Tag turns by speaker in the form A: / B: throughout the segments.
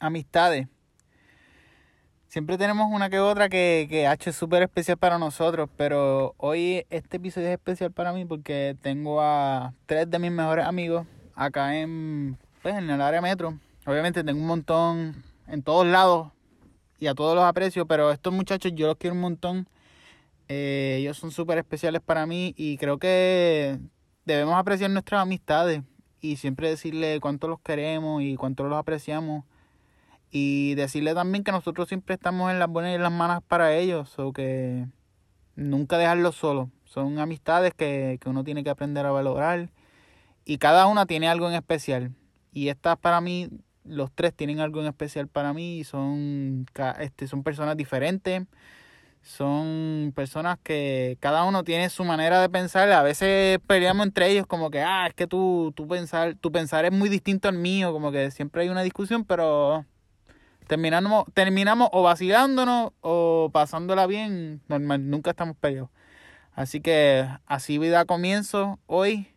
A: amistades. Siempre tenemos una que otra que, que H es súper especial para nosotros, pero hoy este episodio es especial para mí porque tengo a tres de mis mejores amigos acá en, pues, en el área metro. Obviamente tengo un montón en todos lados y a todos los aprecio, pero estos muchachos yo los quiero un montón. Eh, ellos son súper especiales para mí y creo que debemos apreciar nuestras amistades y siempre decirle cuánto los queremos y cuánto los apreciamos y decirle también que nosotros siempre estamos en las buenas y en las malas para ellos, o que nunca dejarlos solos. Son amistades que, que uno tiene que aprender a valorar y cada una tiene algo en especial. Y estas para mí, los tres tienen algo en especial para mí son, este, son personas diferentes son personas que cada uno tiene su manera de pensar. A veces peleamos entre ellos como que, ah, es que tú, tú pensar, tu pensar es muy distinto al mío, como que siempre hay una discusión, pero terminamos, terminamos o vacilándonos o pasándola bien, normal, nunca estamos peleados. Así que así vida comienzo hoy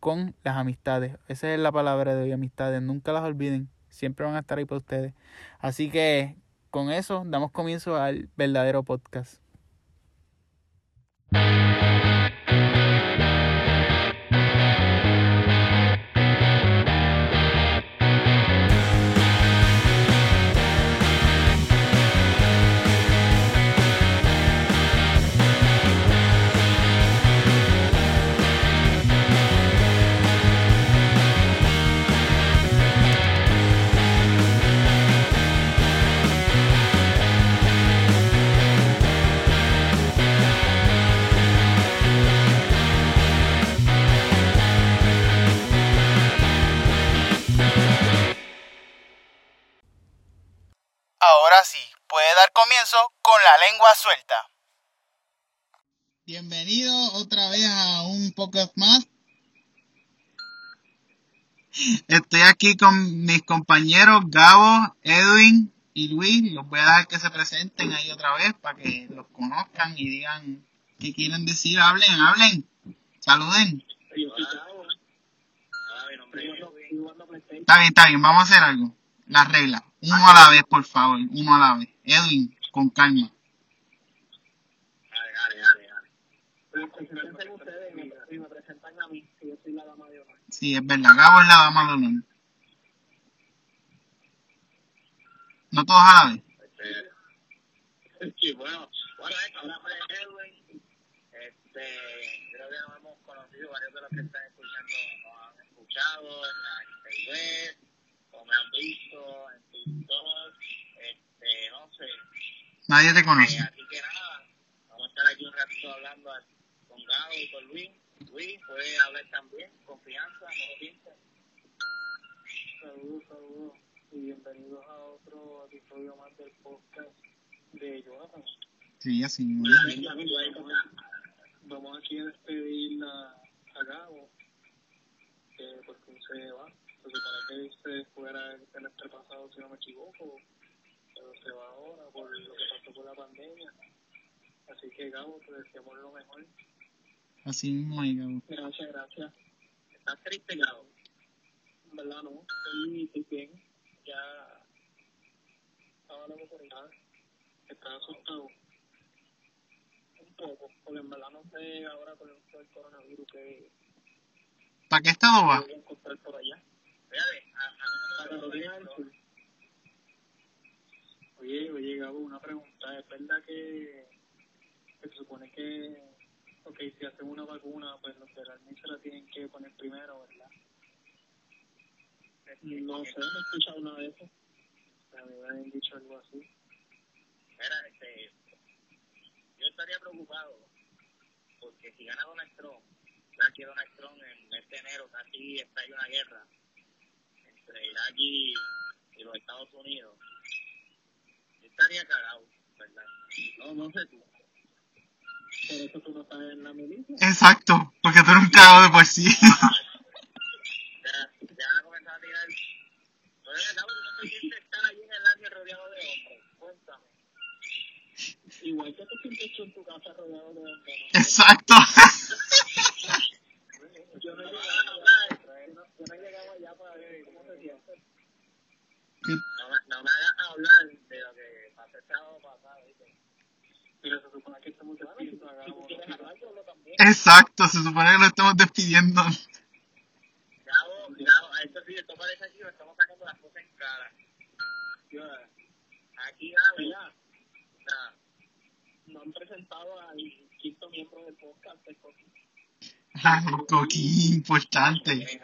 A: con las amistades. Esa es la palabra de hoy, amistades. Nunca las olviden. Siempre van a estar ahí para ustedes. Así que con eso damos comienzo al verdadero podcast. Ahora sí, puede dar comienzo con la lengua suelta. Bienvenido otra vez a un podcast más. Estoy aquí con mis compañeros Gabo, Edwin y Luis. Los voy a dejar que se presenten ahí otra vez para que los conozcan y digan qué quieren decir. Hablen, hablen. Saluden. Está bien, está bien. Vamos a hacer algo. La regla. Uno a la vez, por favor. Uno a la vez. Edwin, con calma.
B: Dale, dale, dale, dale. Pero presenten ustedes y me presentan a mí, que yo soy la dama de honor.
A: Sí, es verdad. Gabo es la dama de honor. No todos a la vez.
B: Sí, bueno, bueno, ahora fue Edwin. Este, creo que nos hemos conocido, varios de los que están escuchando nos han escuchado en la internet, me han visto en TikTok, este, no sé.
A: Nadie te
B: Eh,
A: conoce.
B: así que nada, vamos a estar aquí un ratito hablando con Gabo y con Luis. Luis puede hablar también, confianza, no lo pienses.
C: Saludos, saludos y bienvenidos a otro episodio más del podcast de Jonathan.
A: Sí, así. ¿no?
C: Vamos aquí a despedir a, a Gabo, que por fin se va. Se supone que se fuera el semestre pasado, si no me equivoco, pero se va ahora por lo que pasó con la pandemia. Así que Gabo, te deseamos lo mejor.
A: Así mismo Gabo.
C: Gracias, gracias.
B: ¿Estás triste, Gabo?
C: En verdad no, estoy, estoy bien. Ya estaba loco por nada. Estaba asustado. Un poco, porque en verdad no sé ahora con del coronavirus que
A: ¿Para qué estado va?
C: voy a encontrar por allá. Oye, oye, Gabo, una pregunta. ¿Es verdad que, que se supone que, ok, si hacen una vacuna, pues los de la se la tienen que poner primero, ¿verdad? No sé, no he escuchado nada de eso. A mí me habían dicho algo así.
B: Mira, este, yo estaría preocupado porque si gana Donald Trump, ya que Donald Trump en el mes de enero casi está ahí una guerra entre Irak y, y los Estados Unidos, yo estaría cagado, ¿verdad? No, no sé tú.
C: Por eso tú no estás en la milicia.
A: Exacto, porque tú eres un cagado de por sí.
B: Ya, ya van a a tirar. Pero acabo de no se siente estar allí en el año rodeado de hombres. Cuéntame.
C: Igual que tú sientes tú en tu casa rodeado de hombres.
A: Exacto.
C: Yo no he llegado
B: no,
C: allá,
B: no,
C: yo no he llegado allá para ver cómo se.
B: No, me
C: hagas hablar de lo que pasó el sábado
B: pasado, ¿viste?
C: Pero
B: se supone que estamos despidiendo.
A: Exacto, se supone que lo estamos despidiendo.
B: Gabo, Gabo, esto sí, esto parece aquí, estamos sacando las cosas en cara. Aquí, Gabo, ya. No han presentado al quinto miembro del podcast, podcast.
A: Ay, Coquín, importante.
B: Es.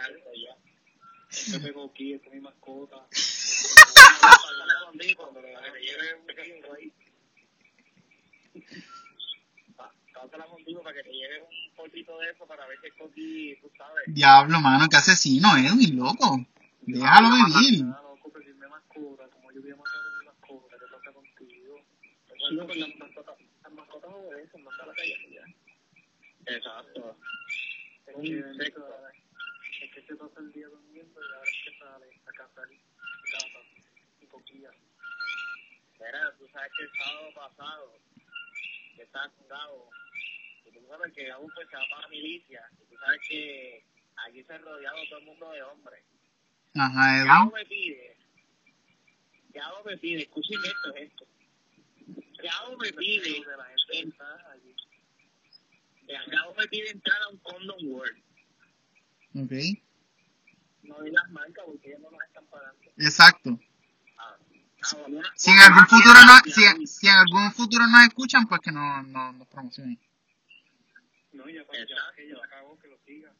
C: Este es mi mascota.
B: Para que te lleve un poquito ahí. Pa- Pásala contigo para que te lleve un polvito de eso para ver si el Coqui, tú sabes.
A: Diablo, mano, qué asesino, loco. Déjalo vivir.
C: Loco, a mi
B: la calle ya. Exacto. Es un
C: que,
B: insecto.
C: es que se pasa el día durmiendo y ahora es que sale a cazar gatas y coquillas.
B: Mira, tú sabes que el sábado pasado, que estaba con Gabo, y tú sabes que Gabo pues se la milicia, y tú sabes que aquí se ha rodeado todo el mundo de hombres.
A: Ajá,
B: Gabo me pide, Gabo me pide, escuchen esto, esto. Gabo me pide,
C: de la gente está allí.
B: Gabo me pide entrar a un condom world.
A: Ok,
B: No digas marca porque ellos no nos están pagando.
A: exacto.
B: Ah, ah,
A: Si en algún futuro no, si, si en algún futuro nos escuchan, pues que no, no nos promocionen.
C: No, ya, ya,
B: Exacto.
C: que ya acabó, que lo siga.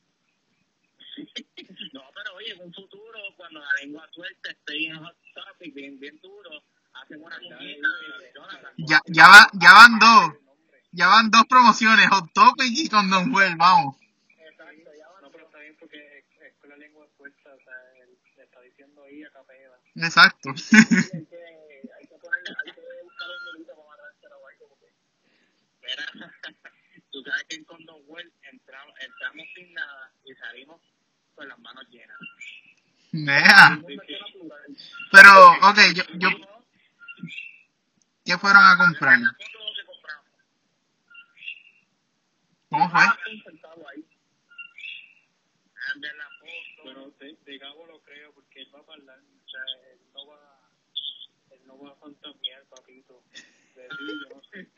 B: No, pero oye, en un futuro, cuando la lengua suelta esté bien hot topic, bien, bien duro, hacen una de Jonathan.
A: Ya, ya, va, ya van dos. Ya van dos promociones, Hot Topic y Condom Well, vamos.
B: Exacto, ya van
C: No, pero está bien porque es, es con la lengua suelta, o sea, él le está diciendo ahí a capela.
A: Exacto.
B: hay que, hay que poner, hay que buscar un delito para matárselo o algo, porque... Mira, tú sabes que en Condom World entramos, entramos sin nada y salimos con las manos llenas.
A: Vea. Pero, ok, yo, yo, ¿qué fueron a comprar?
B: La foto que compramos.
A: ¿Cómo fue?
B: Ah, foto.
C: Pero de, de Gabo lo creo porque él va a hablar, o sea, él no va, él no va a fantasmear, papito. De ti, yo no sé.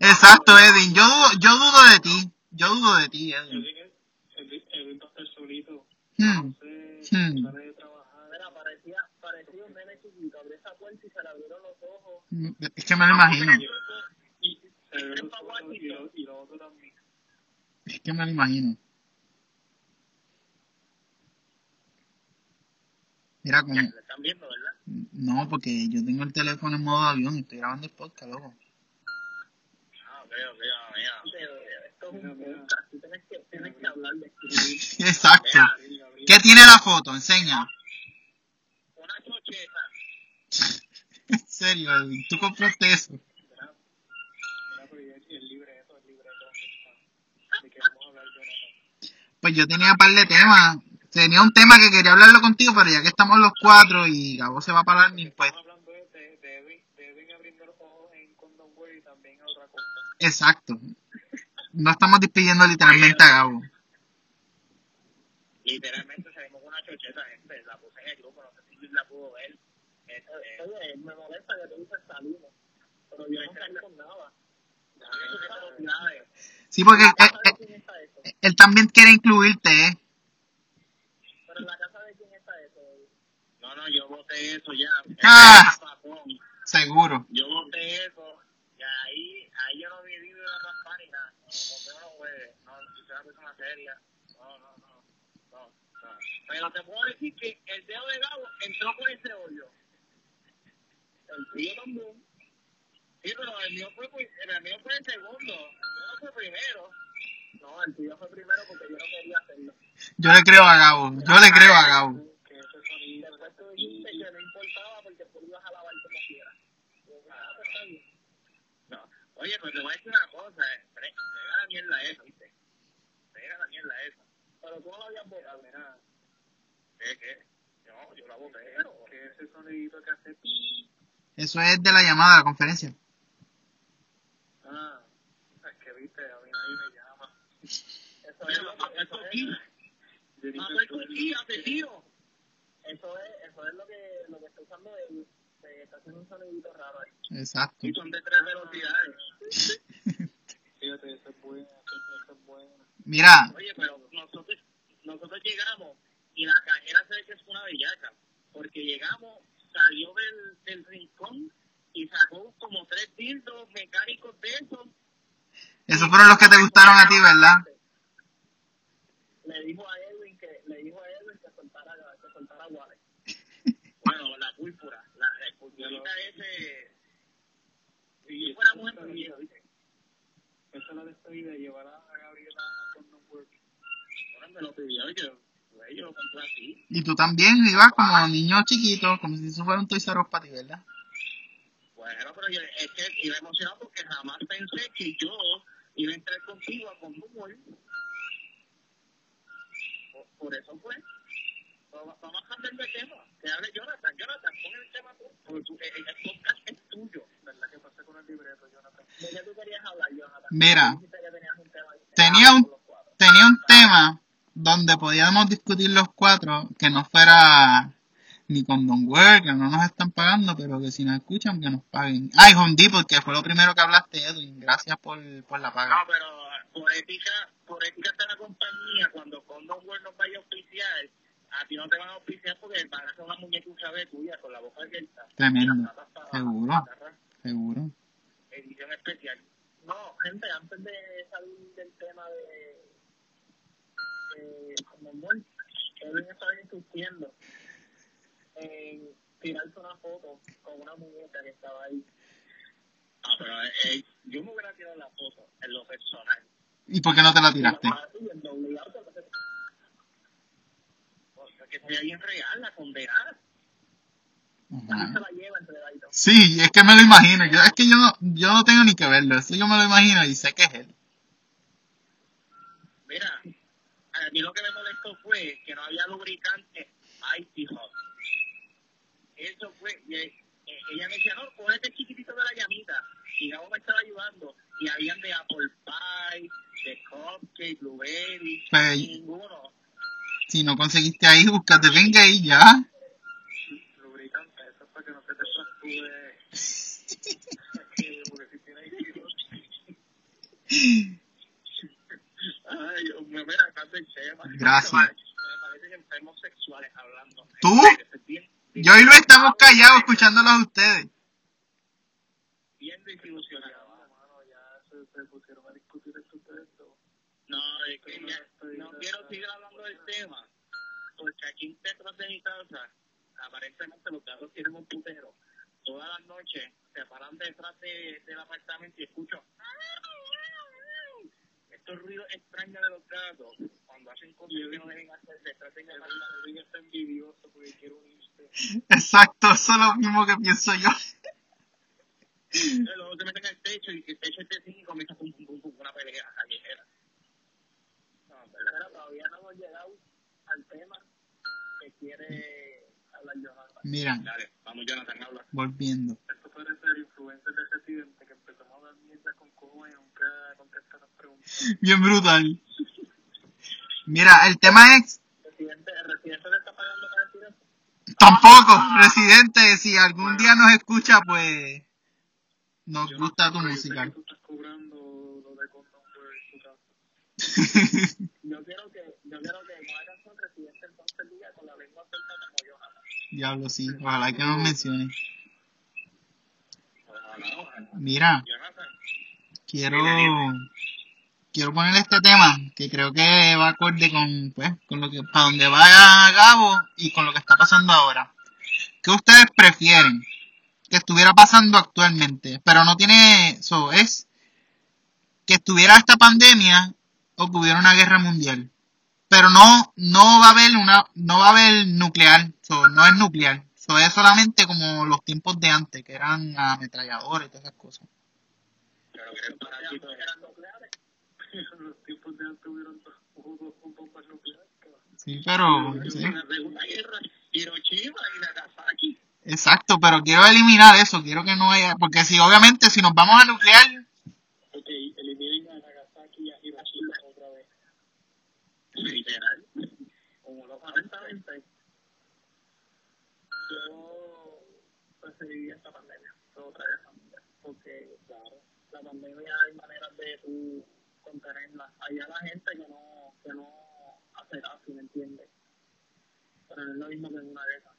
A: Exacto, Edwin. Yo, dudo- yo dudo de ti. Yo dudo de ti, Edwin.
C: él va a estar solito.
A: Hmm.
C: No sé,
A: Hmm.
C: de trabajar.
B: Mira, parecía, parecía un nene chiquito. Abrió esa puerta y se le abrieron los ojos.
A: Es que me lo imagino.
B: Y
C: y
B: Washington.
C: lo, y lo otro también.
A: Es que me lo imagino. Mira como...
B: Ya, lo están viendo, ¿verdad?
A: No, porque yo tengo el teléfono en modo avión y estoy grabando el podcast, loco.
B: Ah, ah. Esto es un podcast. Tú tienes que, tienes que hablar de escribir.
A: Exacto.
B: Mira.
A: ¿Qué tiene la foto? Enseña.
B: una chocheta.
A: En serio. Tú compraste eso.
C: Mira, mira, pero y el, y el libreto, el libreto, ¿dónde está? ¿De qué vamos a hablar, Jonathan?
A: Pues yo tenía un par de temas. Tenía un tema que quería hablarlo contigo, pero ya que estamos los cuatro y Gabo se va para el army, pues
C: Estamos hablando de, de, de, Edwin, de Edwin abriendo los ojos en Condom Way y también a otra cosa.
A: exacto. No estamos despidiendo literalmente a Gabo.
B: Literalmente salimos con una chocheta, gente. La puse en el grupo, no sé si Luis la pudo ver. Este, Oye, me molesta que tú dices salimos. Pero yo no salí con nada. Eso es velocidades.
A: Sí, porque él,
B: ¿Sabes
A: él-
B: eso?
A: él también quiere incluirte, ¿eh?
B: Pero en la casa de quién está eso. No, no, yo voté eso ya.
A: Ah. Seguro.
B: Yo voté eso. Y ahí, ahí yo no vi de la raspar ni nada. No, no. No, si soy una persona seria. No, no, no. No, no. Pero te puedo decir que el dedo de Gabo entró por ese hoyo. El tuyo también. Sí, pero el mío fue, pues, el mío fue el segundo. El mío no fue primero. No, el tuyo fue primero porque yo no quería hacerlo.
A: Yo le creo a Gabo. Yo le creo a Gabo.
C: Que ese sonido,
B: Después tú dijiste que no importaba porque tú ibas a lavar como quieras. Ah, pues está bien. No. Oye, pues te voy a decir una cosa. Eh. Pega la mierda esa, ¿viste? Pega la mierda esa. Pero tú no la habías votado, mira. ¿Qué, qué? No, yo la voté. pero-
C: que ese sonidito que hace pi.
A: Eso es de la llamada, de la conferencia.
C: Ah, es que viste, a mí nadie me llama.
B: Eso es que... Eso es, asesino. Eso es, eso es lo que, lo que está usando él.
C: este, está haciendo un sonidito raro ahí.
A: Exacto.
B: Y son de tres velocidades.
C: Fíjate, eso es bueno, eso es bueno.
A: Mira,
B: Oye, pero nosotros, nosotros llegamos y la cajera se ve que es una bellaca. Porque llegamos, salió del, del rincón y sacó como tres dildos mecánicos de esos.
A: esos fueron los que te gustaron a ti, ¿verdad?
C: Le dijo a Edwin que, le dijo a Edwin que soltara, que soltara Wallace.
B: Bueno, la púrpura, la, la púrpurita ese. Si yo fuera mujer, me hubiera, ¿viste?
C: Esa es la despedida de llevar a Gabriela a Condom Work.
B: Ahora me lo pidió yo, yo lo compré así.
A: Y tú también ibas como niño chiquito, como si eso fuera un Toys R Us para ti, ¿verdad?
B: Bueno, pero yo es que iba emocionado porque jamás pensé que yo iba a entrar contigo a Condom World. Por, por eso fue. Vamos vamos a cambiar de tema. Que hable Jonathan. Jonathan, pon el tema tú. Porque el, el podcast es tuyo.
C: ¿Verdad que pasé con el libreto, Jonathan?
B: ¿De qué tú querías hablar, Jonathan?
A: Mira,
B: Dijiste que tenías un tema.
A: tenía un, tenía un tema donde podíamos discutir los cuatro que no fuera ni con Don Work, que no nos están pagando, pero que si nos escuchan, que nos paguen. Ay, Home Depot, que fue lo primero que hablaste, Edwin. Gracias por, por la paga.
B: No, pero por ética, por ética de la compañía, cuando Condom World nos vaya a auspiciar, a ti no te van a auspiciar porque van a hacer una muñeca usada tuya con la boca abierta.
A: Tremendo. Seguro. Seguro.
B: Edición especial.
C: No, gente, antes de salir del tema de, de Work, Edwin estaba insistiendo en tirarse una foto con una muñeca que estaba ahí.
B: Ah, pero eh, eh, yo me hubiera tirado la foto en lo personal.
A: ¿Y por qué no te la tiraste?
C: Porque se
B: Porque sería bien real, la condenada.
C: Se la lleva entre.
A: Sí, es que me lo imagino. Yo, es que yo no, yo no tengo ni que verlo. Eso yo me lo imagino y sé que es él.
B: Mira, a mí lo que me molestó fue que no había lubricante Icy Hot. Y, eh, eh, ella me decía, no, pon este chiquitito de la llamita. Y Gabo me estaba ayudando. Y habían de Apple Pie, de Cupcake, Blueberry,
A: Pues-
B: ninguno.
A: Si no conseguiste ahí, búscate venga y ya.
C: Lubricante, eso es para que no se te fracture. porque si tienes hijos,
B: Ay, mira, tanto el tema.
A: Gracias.
B: Me parecen enfermos sexuales hablando.
A: ¿Tú?
B: Es bien-
A: Yo y lo estamos callados escuchándolos a ustedes.
B: Bien desilusionado.
C: mano, ya se, se pusieron a discutir esto.
B: No, es que ya- no quiero seguir hablando del tema, porque aquí detrás de mi casa, aparentemente los gatos tienen un putero. Todas las noches se paran detrás de, del apartamento y escucho estos ruidos extraños de los gatos cuando hacen cosas que no deben hacer detrás de mi apartamento.
C: Edwin está envidioso porque quiere unirse.
A: Exacto, eso es lo mismo que pienso yo.
B: Y Luego se meten en el techo y el techo es de 5 comienza pum, pum, una pelea callejera. No.
C: Pero todavía no hemos llegado al tema que quiere hablar Jonathan.
A: Mira,
B: Dale, vamos Jonathan, habla.
A: volviendo.
C: Esto puede ser influencia de residente que empezamos a hablar mierda con y nunca contesta las preguntas.
A: Bien brutal. Mira, el tema es
C: Residente, residente está pagando
A: tampoco, residente, si algún día nos escucha, pues nos gusta tu
C: Yo sé
A: música.
C: que tú estás cobrando lo de condón por tu casa.
B: Yo quiero que, yo quiero que no hagan con residente entonces diga con la lengua suelta como Jonathan.
A: Diablo, sí, ojalá que nos mencione.
B: Ojalá, ojalá.
A: Mira, quiero quiero poner este tema que creo que va acorde con pues con lo que para donde va Gabo y con lo que está pasando ahora. ¿Qué ustedes prefieren que estuviera pasando actualmente? Pero no tiene eso es que estuviera esta pandemia o que hubiera una guerra mundial. Pero no no va a haber una no va a haber nuclear, so, no es nuclear. So, es solamente como los tiempos de antes que eran ametralladores y todas esas cosas.
B: pero eres parásito.
C: eran nucleares. En los tiempos de antes hubieron dos, hubo dos bombas nucleares.
A: Sí, pero sí.
B: La Segunda Guerra, Hiroshima y Nagasaki.
A: Exacto, pero quiero eliminar eso, quiero que no haya, porque si obviamente si nos vamos a nuclear,
C: Ok, eliminen a Nagasaki y a Hiroshima otra vez.
B: Literal.
C: Como lo honestamente, yo se vivía esta pandemia, otra vez porque claro, la pandemia hay maneras de tú contenerla. Hay a la gente que no, que no hace caso, ¿me entiendes? Pero no es lo mismo que en una de esas.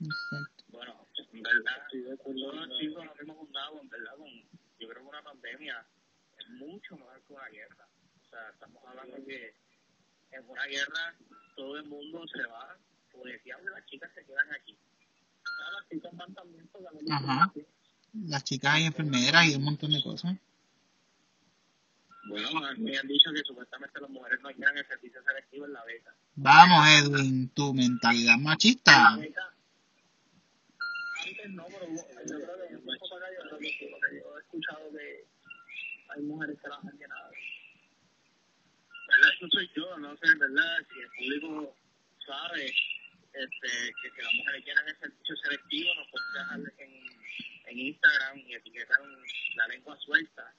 A: Exacto.
B: Bueno, en verdad,
C: acuerdo
B: todos
C: con
B: los
C: la-
B: chicos nos hemos fundado, en verdad, con, yo creo que una pandemia es mucho mejor que una guerra. O sea, estamos hablando que en una guerra todo el mundo se va, policías de las chicas se quedan aquí.
C: Ahora las chicas van también porque no
A: Ajá. Las chicas y enfermeras y un montón de cosas.
B: Bueno, me han dicho que supuestamente las mujeres no quieren el servicio selectivo en la beca.
A: Vamos, Edwin, tu mentalidad machista.
C: beca, antes no, pero yo creo que un poco para acá yo creo que sí, porque yo he escuchado que hay mujeres que las han llenado.
B: ¿Verdad? Eso soy yo, no sé, ¿verdad? Si el público sabe este, que si las mujeres quieren el servicio selectivo, nos pueden dejar en, en Instagram y etiquetar la lengua suelta,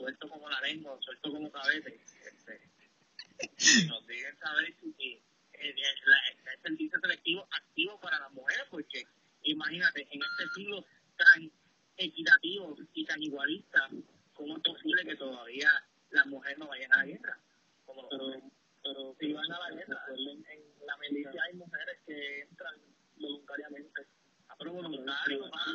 B: suelto como la lengua, suelto como cabete. Este, nos digan saber si si, eh, eh, el servicio selectivo activo para las mujeres, porque imagínate, en este siglo tan equitativo y tan igualista, ¿cómo es posible que todavía las mujeres no vayan a la guerra? Como los
C: Pero,
B: hombres.
C: pero si van a la guerra, recuerden, en la milicia hay mujeres que entran voluntariamente.
B: Ah, pero voluntario,
C: Pero,
B: pasa.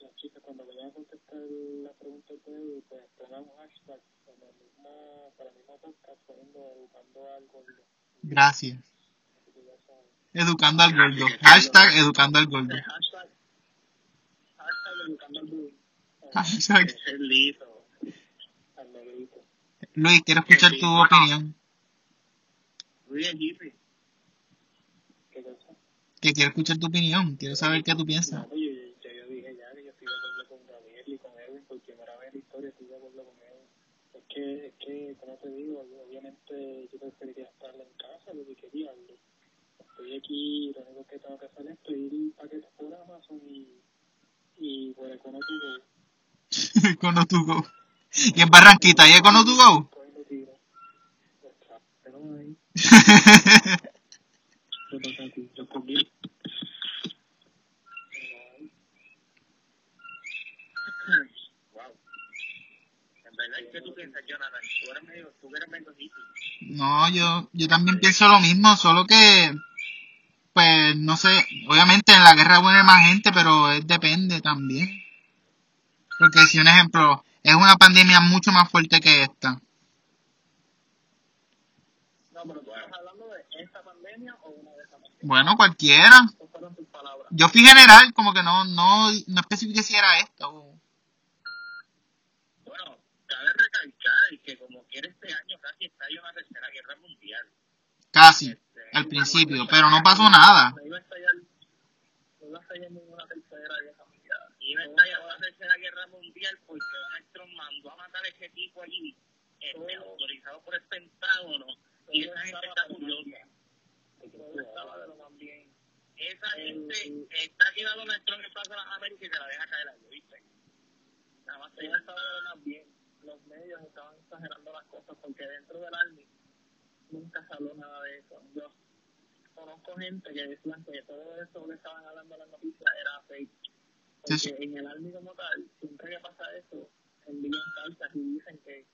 C: Las chicas, cuando vayan a contestar la pregunta de ustedes, pues pongan un hashtag en el mismo, para el mismo podcast, poniendo educando al gordo.
A: Gracias. Educando al gordo. Hashtag educando al gordo.
C: Hashtag, educando al negrito.
A: Luis, quiero escuchar tu opinión. Que quiero escuchar tu opinión. Quiero saber qué tú piensas.
C: No, pues yo, ya yo dije ya que yo estoy de acuerdo con Gabriel y con Edwin, por primera vez en la historia estoy de acuerdo con Edwin. Es que, es que, como te digo, yo, obviamente yo preferiría estar en casa, lo que quería. lo- Estoy aquí, lo único que tengo que hacer es pedir paquetes por Amazon y, y por Econotugo.
A: Econo to go. Y en Barranquita, ¿y Econo to go? No, yo, yo también pienso lo mismo, solo que, pues, no sé, obviamente en la guerra muere más gente, pero es, depende también. Porque si un ejemplo, es una pandemia mucho más fuerte que esta.
C: No, pero tú estás hablando de esta pandemia o una de esas pandemias.
A: Bueno, cualquiera. Yo fui general, como que no, no, no especifiqué si era esta o...
B: Bueno, cabe recalcar que como quiera este año casi estalla una tercera guerra mundial.
A: Casi,
B: Este,
A: al principio, pero no pasó nada.
C: No iba a estallar, no iba a estallar ninguna tercera guerra mundial.
B: iba a estallar una tercera guerra mundial porque Donald Trump mandó a matar a ese tipo allí, este, autorizado por el Pentágono, y esa gente está furiosa.
C: Estaba.
B: Esa gente está aquí a Donald Trump en Plaza de las Américas y se la deja caer allí, ¿viste?
C: Nada más estaba de lo más bien. Los medios estaban exagerando las cosas porque dentro del Army nunca salió nada de eso. Yo conozco gente que decían que todo eso que estaban hablando en las noticias era fake. Porque
A: Sí, sí.
C: en el Army como tal, siempre que pasa eso, envían cartas y dicen que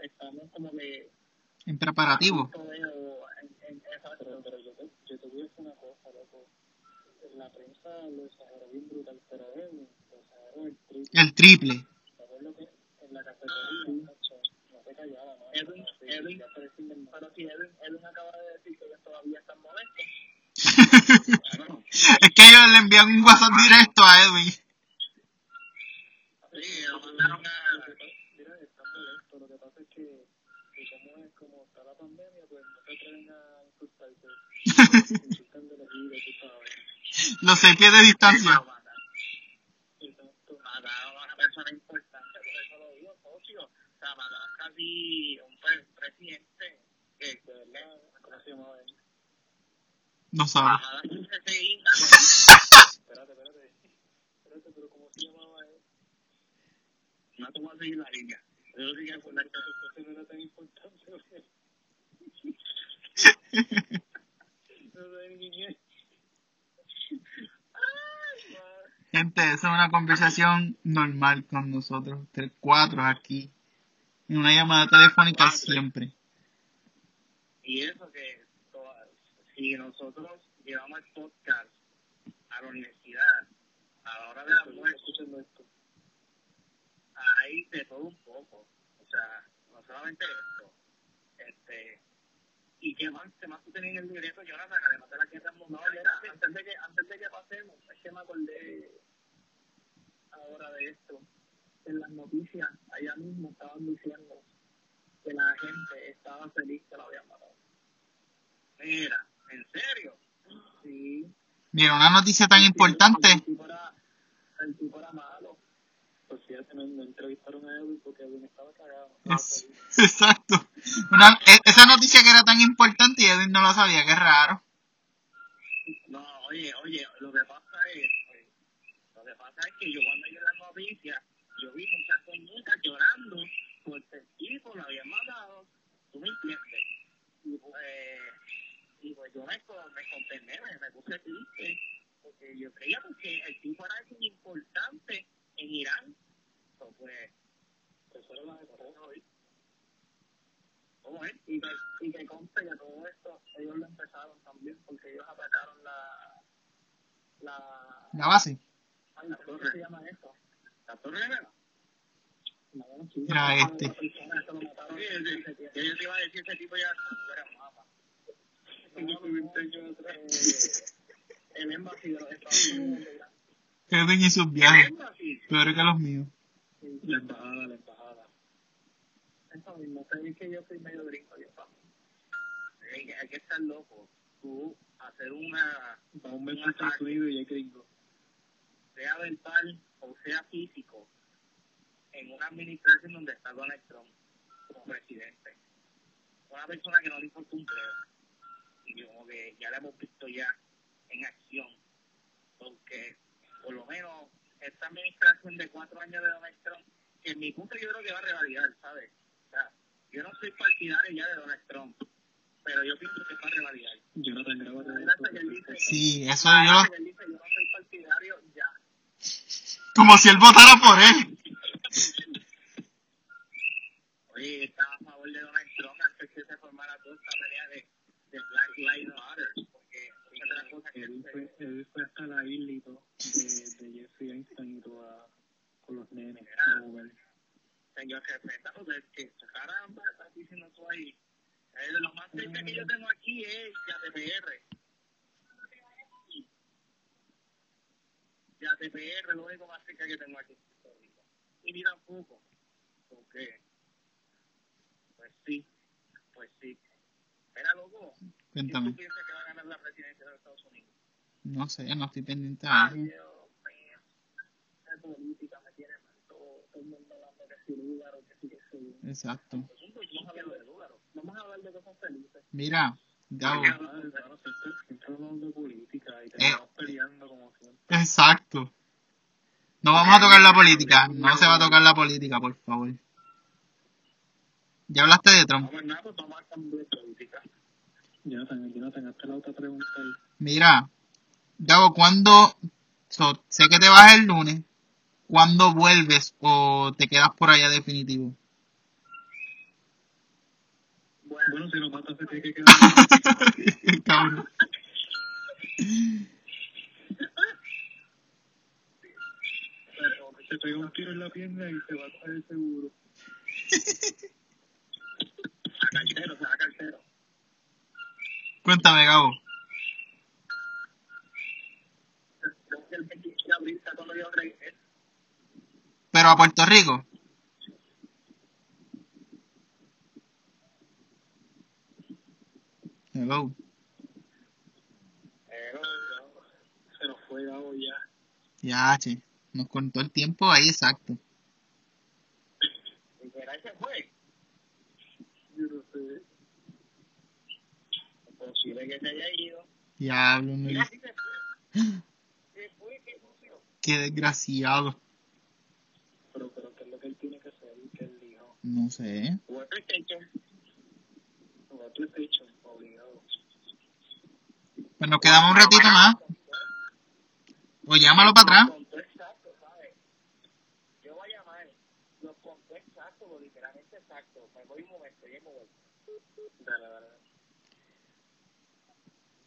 C: estamos como que
A: En preparativo.
C: esa pero, pero yo, te, yo te voy a decir una cosa, loco. La prensa lo exageró bien brutal, pero Edwin lo exageró el triple.
A: El triple.
C: ¿Te acuerdas que en la cafetería, macho, no te callaba, mano?
B: Edwin, Edwin.
C: Pero si Edwin, Edwin acaba de decir que ellos todavía están molestos.
A: Es que ellos le envían un WhatsApp directo a Edwin.
B: Sí, lo mandaron a...
C: Que Mira, están molestos. Lo que pasa es que, que como es como está la pandemia, pues no se atreven a insultarte. Insultan de elegido, tú sabes.
A: Los seis pies de distancia.
C: Exacto.
B: mataron a una persona importante, por eso lo digo, socio. O sea, mataron casi un pre- presidente que,
C: De verdad, ¿cómo se llamaba él?
A: No sabe.
C: Espérate, espérate. Espérate, pero ¿cómo se llamaba él?
B: No te voy a seguir la línea. Yo sí que
C: Entonces no era tan importante. no sé ni es.
A: Gente, esa es una conversación normal con nosotros, tres, cuatro aquí. En una llamada telefónica
B: Cuatro.
A: siempre.
B: Y eso que si nosotros llevamos el podcast a la universidad, a la hora de la muerte,
C: escuchando esto.
B: Hay de todo un poco. O sea, no solamente esto. Este, ¿Y qué más, qué más tú tenías en el libreto, Jonathan? Además de la guerra mundial.
C: No, mira, antes de que, antes de que pasemos, es que me acordé ahora de esto. En las noticias, allá mismo estaban diciendo que la gente estaba feliz que lo habían matado.
B: Mira, ¿en serio?
C: Sí.
A: Mira, una noticia tan importante.
C: El tipo era, el tipo era malo. Pues fíjate, no, no entrevistaron a Edwin porque Edwin estaba cagado. estaba
A: Es-
C: feliz.
A: Exacto. Una- e- esa noticia que era tan importante y Edwin no lo sabía, qué raro.
B: No, oye, oye, lo que pasa es, oye, lo que pasa es que yo cuando yo la noticia, yo vi muchas doñitas llorando porque el tipo lo habían matado, tú me entiendes. Y pues, y pues yo me, me me, me puse triste, porque yo creía que el tipo era alguien importante en Irán. So, pues,
C: Eso era la de Correo hoy.
B: ¿cómo es?
C: Y que, y que conste que todo esto, ellos lo empezaron también porque ellos atacaron la. la.
A: La base.
C: ay, ¿cómo se llama eso?
B: ¿La torre?
C: No,
A: Era
C: a
A: este.
B: yo te iba a decir, ese tipo ya era mapa.
C: No, no, eh, el embassy de los Estados Unidos
A: Edwin y sus viajes. Peor que los míos.
B: La embajada, la embajada.
C: Eso mismo, sé que yo soy medio gringo, yo también.
B: Hay que, hay que estar loco. Tú hacer una,
C: Para un mes Estados Unidos y hay gringo.
B: sea verbal o sea físico, en una administración donde está Donald Trump como presidente. Una persona que no le importa un dedo. Y como que ya la hemos visto ya en acción. Porque por lo menos esta administración de cuatro años de Donald Trump, que en mi punto yo creo que va a revalidar, ¿sabes? O sea, yo no soy partidario ya de Donald Trump, pero yo pienso que va a revalidar. La verdad es que él dice,
A: Sí, eso yo.
B: él dice, yo no soy partidario ya.
A: Como si él votara por él.
B: Oye, estaba a favor de Donald Trump antes que se formara toda esta pelea de, de Black Lives Matter, porque muchas de las cosas que
C: Él
B: él
C: fue, él fue hasta la isla y todo, de, de Jeffrey Einstein y todo a- con los nenes. a jugar.
B: señor respeta, porque que caramba, estás diciendo tú ahí. Eh, lo más cerca que yo tengo aquí es YTPR. YTPR, que tengo aquí. Y ni tampoco. Porque, pues sí, pues sí. Mira, loco, ¿quién
A: Cuéntame.
B: tú piensas que va a ganar la presidencia de los Estados Unidos?
A: No sé, no estoy pendiente eso.
C: Dios política me tiene mal todo, todo el mundo hablando que si lugar o que si que si.
A: Exacto.
B: Vamos a hablar de Lugaro.
C: Vamos a hablar de cosas felices.
A: Mira, Gabo.
C: Claro, siempre, siempre hablamos de política y terminamos peleando como siempre.
A: Exacto. No vamos a tocar la política. No se va a tocar la política, por favor. ¿Ya hablaste de Trump?
B: Pues
C: ahí.
A: Mira, Gabo, ¿cuándo? so, sé que te vas el lunes. ¿Cuándo vuelves o te quedas por allá definitivo?
B: Bueno,
C: Bueno, si lo matas se tiene que quedar.
A: Cabrón.
C: Se pega un tiro en la pierna y se va a coger el seguro.
B: a cartero, se va a cartero.
A: Cuéntame, Gabo.
B: Creo que el 26 de abril está cuando yo regresé.
A: Pero a Puerto Rico. Hello.
B: Pero,
C: Se nos fue Gabo ya.
A: Ya, che. Nos contó el tiempo ahí exacto.
B: literal se fue.
C: Yo no sé.
B: Es posible que se haya ido.
A: Diablo, no
B: Mira, sí se fue. Se fue, qué sucio.
A: Qué desgraciado.
C: Pero, pero, ¿qué es lo que él tiene que hacer? ¿Qué él dijo?
A: No sé.
B: Jugó PlayStation.
C: Jugar PlayStation, obligado.
A: Pues nos quedamos un ratito más. O llámalo para atrás.
B: Contó el los conté exacto, lo literalmente exacto. Me voy un momento, ya me voy. Dale, dale.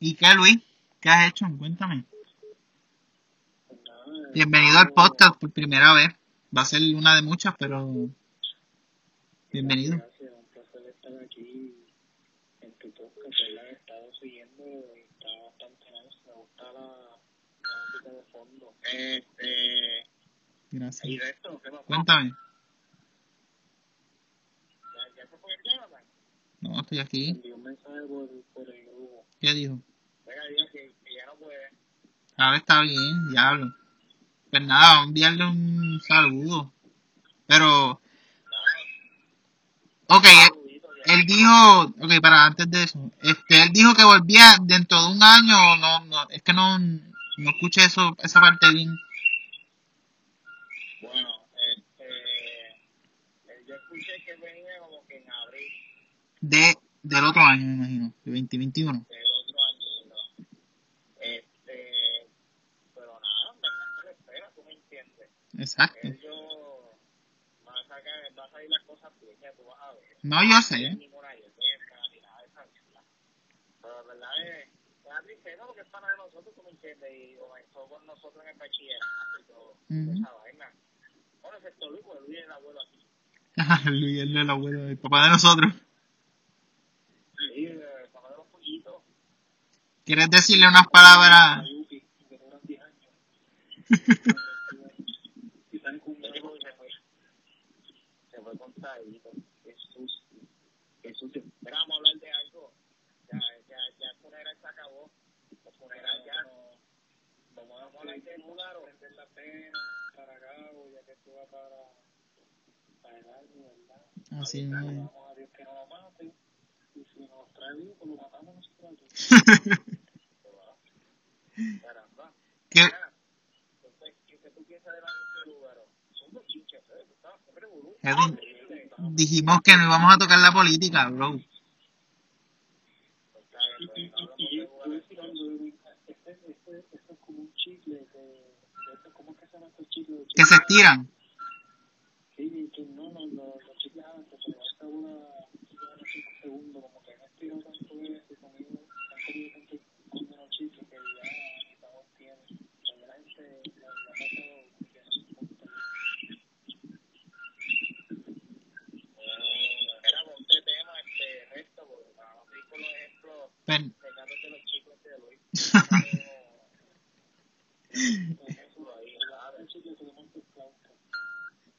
A: ¿Y qué, Luis? ¿Qué has hecho? Cuéntame.
C: Nada,
A: Bienvenido al podcast por primera vez. Va a ser una de muchas, pero bienvenido.
C: Gracias, un placer estar aquí en tu podcast, ¿verdad? He estado siguiendo y está bastante nice. Me gusta la, la música de fondo.
B: Este, y
A: Gracias.
B: de esto, ¿qué?
A: Cuéntame.
B: ¿Ya, ya se fue el?
A: No, estoy aquí.
C: Envié un mensaje por, por el grupo.
A: ¿Qué dijo?
B: Venga, diga que, que ya no puede.
A: Está bien, diablo. Pues nada, vamos a enviarle un saludo. Pero, ok, él, dijo, ok, para antes de eso, este, él dijo que volvía dentro de un año, no, no, es que no, no escuché eso, esa parte bien.
B: Bueno, este, eh, yo escuché que venía como que en abril
A: De, del otro año, me imagino, de 2021.
B: del otro año. ¿no? Este, pero nada, en verdad se le espera, tú me entiendes.
A: Exacto.
B: A sacar, va a salir las cosas tú vas a ver.
A: No, yo sé.
B: Ni. Pero la verdad es, es una tristeza porque es para nosotros, me entiendes, y comenzó con nosotros en el bachillerato y todo, esa vaina. Bueno, excepto Luis, porque Luis es el abuelo aquí.
A: Luis, es el abuelo del papá de nosotros.
B: Sí, el papá de los pollitos.
A: ¿Quieres decirle unas palabras?
C: Yuki, que duran 10 años. y están con
B: Yo digo que se fue, se fue con Saído. Qué sucio, qué sucio. Mira, vamos a hablar de algo. Ya, ya, ya el funeral se acabó. El funeral ya no.
C: Vamos
B: Vamos a hablar de Lugaro.
C: prender la pena para Cabo, ya que tú vas para, para el año, ¿verdad?
A: Así mismo.
C: Vamos a Dios que no lo mate. Y si nos trae vivo, pues lo matamos nosotros.
B: Caramba.
A: ¿Qué?
B: Mira, Entonces, ¿qué, tú piensas de la Lugaro? Son dos chinches, ¿eh? Tú estabas siempre burú.
A: Dijimos que no íbamos a tocar la política, bro.
C: Que, este, ¿cómo es que se
A: estiran.
C: Sí, los antes, pero esta una, una 5 segundos, como que estirado tanto han que ya ni sabor tiene. Pero la gente le ha pasado que no se importa.
B: Era con este tema, este resto, porque para no seguir con los chicos de Luis.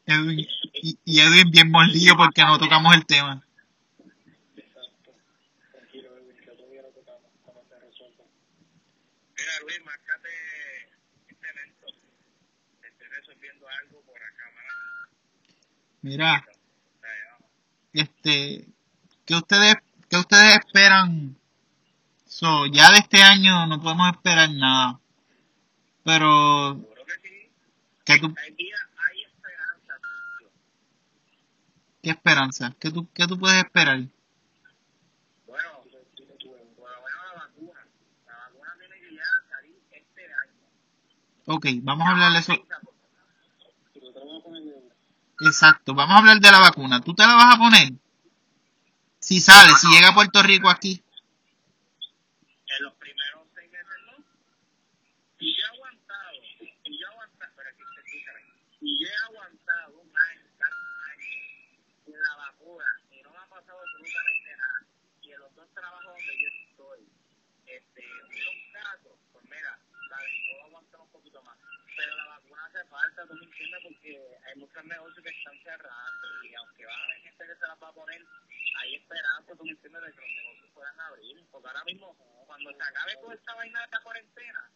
A: Edwin, y, y Edwin bien mordido porque no tocamos el tema.
C: Exacto. Tranquilo, Edwin, que otro día lo tocamos cuando se resuelva.
B: Mira, Luis, márcate este evento. Estoy resolviendo algo por acá, man.
A: Mira, este, ¿qué ustedes, qué ustedes esperan? So, ya de este año no podemos esperar nada. Pero,
B: que sí.
A: ¿qué, tú,
B: Hay hay esperanza,
A: qué esperanza? ¿Qué tú, qué tú puedes esperar? Ok, vamos a hablar de eso. Exacto, vamos a hablar de la vacuna. ¿Tú te la vas a poner? Si sale, si llega a Puerto Rico aquí.
B: En los primeros seis meses, ¿no? Y yo he aguantado, y yo he aguantado, pero aquí se. Y yo he aguantado un año, casi un año, sin la vacuna, y no me ha pasado absolutamente nada. Y en los dos trabajos donde yo estoy, este, hubieron casos, pues mira, puedo aguantar un poquito más. Pero la vacuna hace falta, tú me entiendes, porque hay muchos negocios que están cerrando, y aunque va a haber gente que se las va a poner, hay esperanza, tú me entiendes, de que los negocios puedan abrir. Porque ahora mismo, cuando se acabe toda esta vaina de esta cuarentena,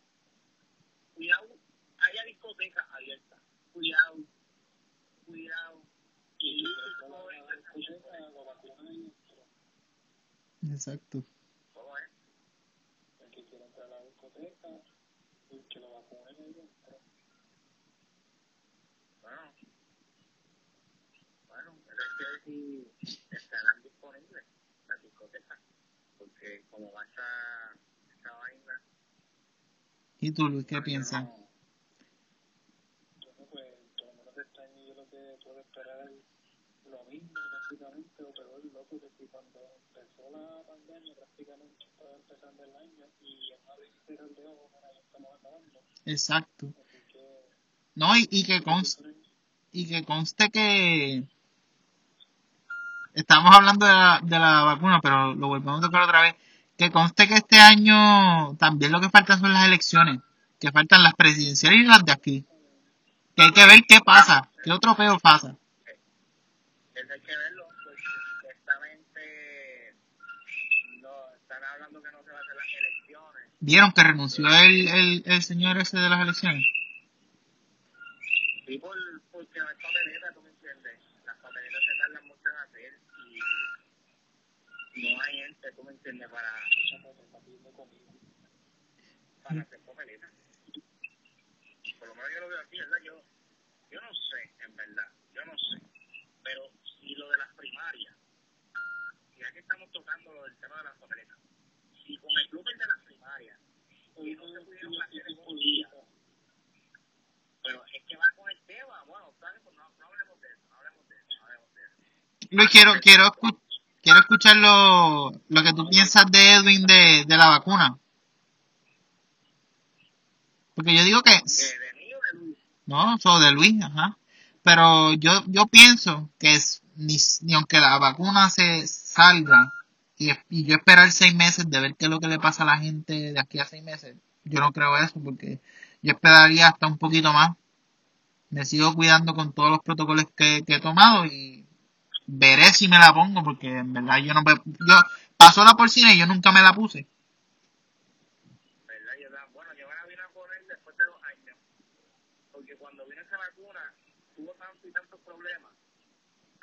B: cuidado, haya discotecas abiertas. Cuidado, cuidado. Y
C: la discoteca, la vacuna y
A: Exacto.
B: ¿Cómo es?
C: el que quiera entrar a la discoteca, que lo vacunen dentro.
B: Bueno, bueno, pero es que si estarán disponibles las discotecas. Porque como va esta, esta vaina,
A: ¿Y tú, Luis, qué piensas?
C: Entonces, pues, por lo menos este año yo lo que puede esperar lo mismo prácticamente o peor loco que si cuando empezó la pandemia prácticamente estaba empezando el año y en abril el de ojo, mira, ya estamos acabando.
A: Exacto.
C: Que
A: No, y, y que conste, y que conste que estamos hablando de la, de la vacuna, pero lo volvemos a tocar otra vez. Que conste que este año también lo que faltan son las elecciones, que faltan las presidenciales y las de aquí. Que hay que ver qué pasa, qué otro peo pasa.
B: Eso hay que verlo, porque supuestamente no, están hablando que no se van a hacer las elecciones.
A: ¿Vieron que renunció el, el, el señor ese de las elecciones?
B: Sí, por, porque no hay papeleta, tú me entiendes. Las papeletas se tardan mucho en hacer y no hay gente, tú me entiendes, para, para hacer papeletas. Por lo menos yo lo veo así, ¿verdad? Yo, yo no sé, en verdad, yo no sé. Pero si lo de las primarias, ya que estamos tocando lo del tema de las papeletas, si con el club de las primarias, y no se pudieron hacer en un día, pero es que va con el tema, bueno, ¿sabes? Pues no, no hablemos de eso, no hablemos de eso, no hablemos de eso.
A: Luis, quiero, quiero, escu- quiero escuchar lo, lo que tú piensas de Edwin de, de la vacuna. Porque yo digo que...
B: De, de mí o de Luis,
A: No, solo de Luis, ajá. Pero yo, yo pienso que es, ni, ni aunque la vacuna se salga y, y yo esperar seis meses de ver qué es lo que le pasa a la gente de aquí a seis meses, yo no creo eso porque yo esperaría hasta un poquito más. Me sigo cuidando con todos los protocolos que, que he tomado y veré si me la pongo porque en verdad yo no yo pasó la porcina y yo nunca me la puse.
B: porque cuando vino esa vacuna, tuvo tantos y tantos problemas.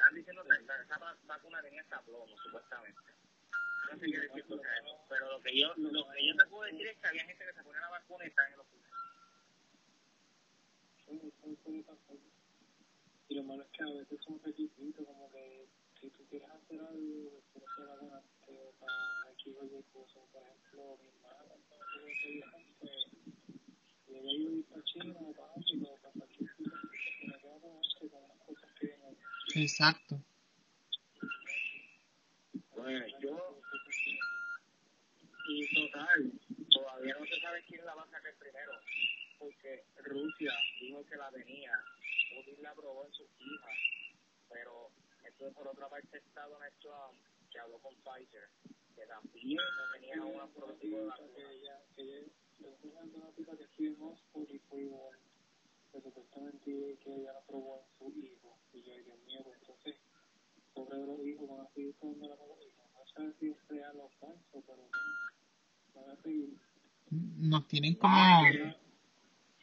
B: Están diciendo que esa, esa va- vacuna tenía hasta plomo, supuestamente. No sé qué decir pero lo que yo, lo que yo te puedo decir es que había gente que se ponía la vacuna y estaba en el hospital.
C: Y lo malo es que a veces son requisitos, como que si tú quieres hacer algo, tienes que vacunarte para X o Y cosas. Por ejemplo, mi hermana cuando tuvo que viajar, pues, y ella iba a ir para China para África para cualquier sitio, pues, tenía que vacunarse con unas cosas que vienen ahí.
A: Exacto.
B: Pues yo, y total, todavía no se sabe quién la va a sacar primero, porque Rusia dijo que la tenía, Putin la aprobó en sus hijas, pero entonces por otra parte está Donald Trump, que habló con Pfizer, que también no tenía un protocolo de
C: que
B: vacuna.
C: ella, que ella, una una tipa que estudia en igual, que supuestamente que ella la probó en su hijo, y yo, Dios mío, entonces, sobre los hijos van a seguir tomando la y no sé si es real o falso, pero van a seguir.
A: Nos tienen como...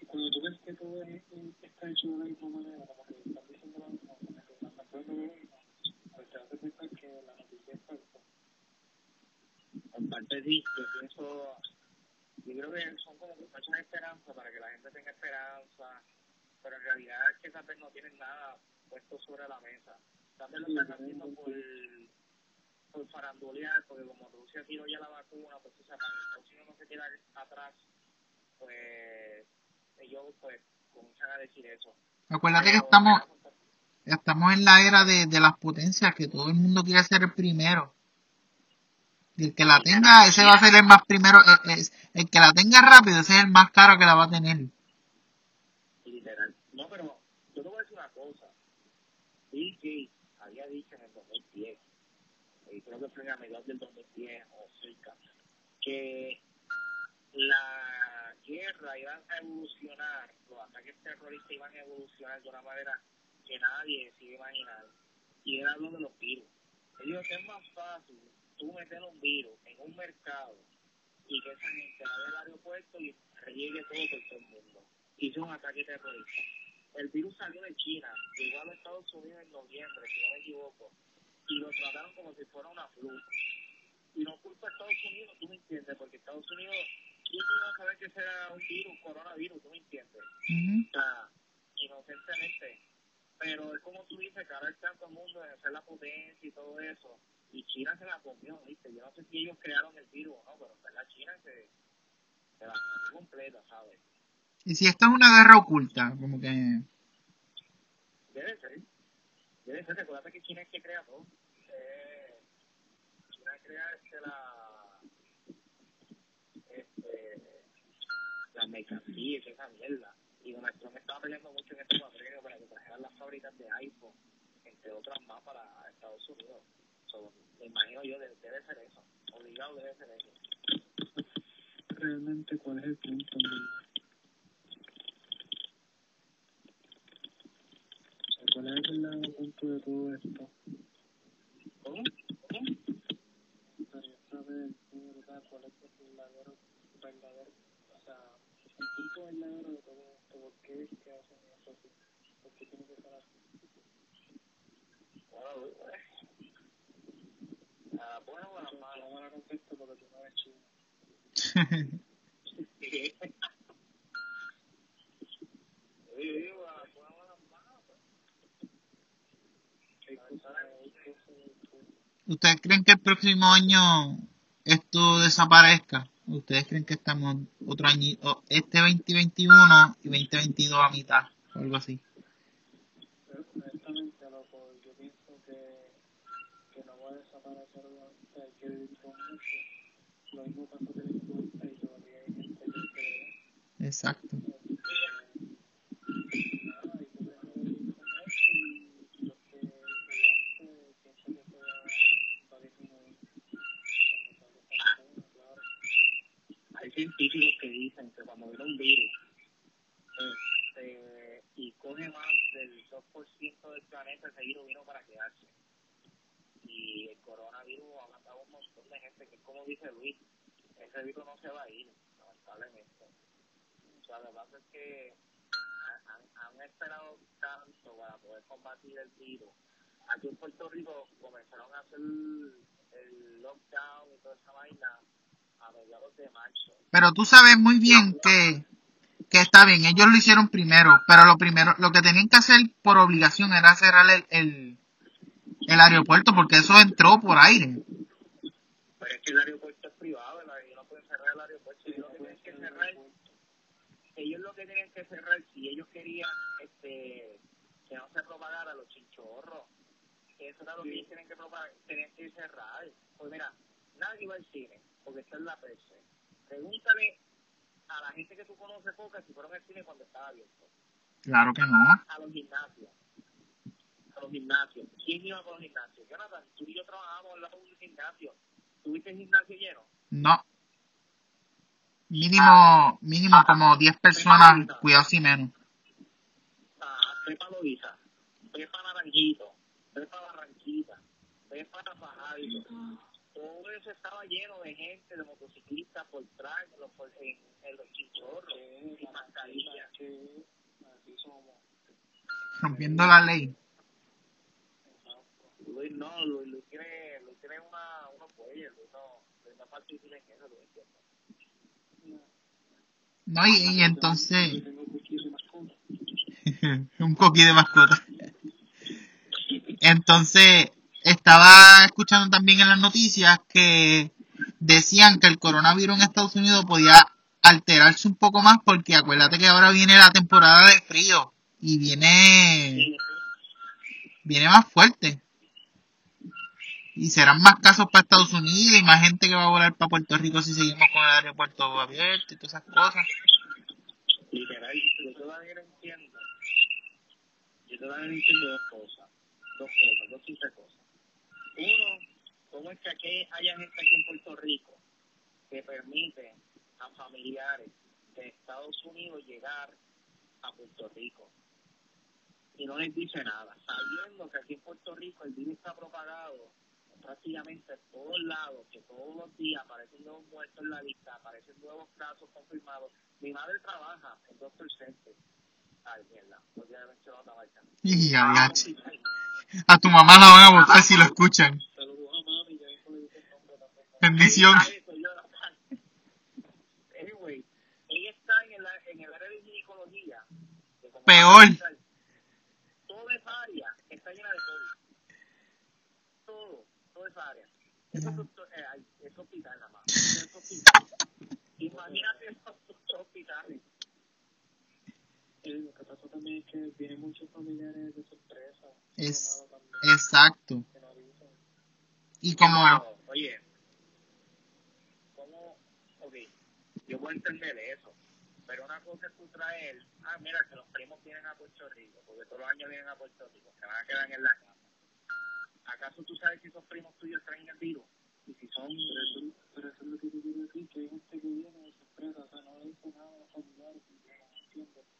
C: Y cuando tú ves que todo es- es- está hecho de la misma manera, como que están diciendo lo mismo, como que están haciendo lo mismo, pues te hace pensar que la noticia es falsa.
B: En parte sí, yo pienso, yo creo que son como muchas esperanzas para que la gente tenga esperanza, pero en realidad es que tal vez no tienen nada puesto sobre la mesa. Tal vez lo están haciendo por, por farandulear, porque como Rusia tiró ya la vacuna, pues Unidos no se quede atrás, pues ellos pues comienzan a decir eso.
A: Acuérdate que estamos, estamos en la era de, de las potencias, que todo el mundo quiere ser el primero. El que la tenga, ese va a ser el más primero. El, el- que la tenga rápido, ese es el más caro que la va a tener.
B: Literal. No, pero yo te voy a decir una cosa. Gates había dicho en el 2010, y creo que fue a mediados del 2010 o cerca, que la guerra iba a evolucionar, los ataques terroristas iban a evolucionar de una manera que nadie se iba imaginar. Y él habló de los dijo que es más fácil tú meter un virus en un mercado y que esa gente vaya al aeropuerto y rellegue todo por todo el mundo. Hizo un ataque terrorista. El virus salió de China, llegó a los Estados Unidos en noviembre, si no me equivoco, y lo trataron como si fuera una flu. Y no culpa a Estados Unidos, tú me entiendes, porque Estados Unidos, ¿quién iba a saber que ese era un virus, coronavirus, tú me entiendes? O sea, inocentemente. Pero es como tú dices, que ahora el mundo en hacer la potencia y todo eso. Y China se la comió, ¿viste? Yo no sé si ellos crearon el virus o no, pero en verdad China se, se la comió completa, ¿sabes?
A: Y si esto es una guerra oculta, como que...
B: Debe ser. Yo decía, recuerda que China es que crea todo. Eh, China crea este, la, este, las mercancías esa mierda. Y Donald Trump estaba peleando mucho en este cuadrillo para que trajeran las fábricas de iPhone, entre otras más, para Estados Unidos. So, me imagino yo, debe, debe ser eso. Obligado debe ser eso.
C: Realmente, ¿cuál es el punto? ¿cuál es el punto de todo esto?
B: ¿Cómo? ¿Cómo?
C: Saber, cuál es el verdadero, verdadero, o sea, el punto verdadero de todo esto. ¿Por qué es que hacen eso así? ¿Por qué tiene que ser así?
B: Pues. Ah, bueno, bueno,
C: No me la contesto porque tú no eres cosas.
A: ¿Ustedes creen que el próximo año esto desaparezca? ¿Ustedes creen que estamos otro año, o este 2021 y 2022 a mitad? O algo así.
C: Pero honestamente, loco, yo pienso que, que no va a desaparecer, hay que vivir con eso. Lo mismo y gente que cree.
A: Exacto.
B: Científicos que dicen que cuando viene un virus este, y coge más del 2% del planeta, ese virus vino para quedarse. Y el coronavirus ha matado un montón de gente, que como dice Luis, ese virus no se va a ir, lamentablemente. O sea, lo que pasa es que han, han esperado tanto para poder combatir el virus. Aquí en Puerto Rico comenzaron a hacer el lockdown y toda esa vaina a mediados de marzo.
A: Pero tú sabes muy bien que, que está bien, ellos lo hicieron primero, pero lo primero, lo que tenían que hacer por obligación era cerrar el, el, el aeropuerto porque eso entró por aire.
B: Pero es que el aeropuerto es privado, ellos no pueden cerrar el aeropuerto. Ellos lo que tienen que cerrar, ellos lo que tienen que cerrar, si ellos querían este, que no se propagara los chinchorros, que eso era lo que ellos tienen que propagar, tenían que cerrar. Pues mira, nadie va al cine, porque está en la PC. Pregúntale a la gente que tú conoces poca si fueron al cine cuando estaba abierto.
A: Claro que no.
B: a los gimnasios. A los gimnasios. ¿Quién iba con los gimnasios? Jonathan, tú y yo trabajábamos al lado de un gimnasio. ¿Tuviste el gimnasio lleno?
A: No. Mínimo, mínimo como 10 personas, cuidado si menos.
B: Ah, ve para Loiza, ve para Naranjito, ve para Barranquita, ve para Fajardo. Todo eso estaba lleno de gente, de motociclistas por track, en los, por- en, en los chichorros,
C: Que
B: sin mascarilla.
C: que así somos.
A: Rompiendo la ley.
B: Luis no, Luis, Luis tiene, Luis tiene una, unos bueyes, Luis no, Luis no participa en eso, Luis entiende.
A: No, y, y entonces, un coquí de mascota. Entonces, estaba escuchando también en las noticias que decían que el coronavirus en Estados Unidos podía alterarse un poco más porque acuérdate que ahora viene la temporada de frío y viene, viene más fuerte. Y serán más casos para Estados Unidos y más gente que va a volar para Puerto Rico si seguimos con el aeropuerto abierto y todas esas cosas.
B: literal, yo todavía no entiendo. Yo todavía no entiendo dos cosas. Dos cosas, dos simples cosas. Uno, ¿cómo es que aquí haya gente aquí en Puerto Rico que permite a familiares de Estados Unidos llegar a Puerto Rico? Y no les dice nada, sabiendo que aquí en Puerto Rico el virus está propagado prácticamente en todos lados, que todos los días aparecen nuevos muertos en la lista, aparecen nuevos casos confirmados. Mi madre trabaja en Doctor Center. Ay, mierda, porque he mencionado otra marca.
A: Y che. A tu mamá la van a votar si lo escuchan.
C: A.
A: Bendición.
B: Anyway, ella está en el, en el área de ginecología.
A: Peor.
B: Toda esa área está llena de. Todo, toda esa área. Eso es, eh, es hospital nada más. Es hospital. Imagínate esos hospitales.
C: Lo que pasa también es que vienen muchos familiares de sorpresa.
A: Es- Exacto.
C: no.
A: Y como...
B: Pero, oye, ¿cómo? Ok, yo puedo entender eso, pero una cosa es tú traer, ah, mira, que los primos vienen a Puerto Rico, porque todos los años vienen a Puerto Rico, se van a quedar en la casa. ¿Acaso tú sabes si esos primos tuyos traen el virus? Y si son...
C: Pero eso, pero eso es lo que te quiero decir, que hay gente que viene de sorpresa, o sea, no le dice nada a los familiares.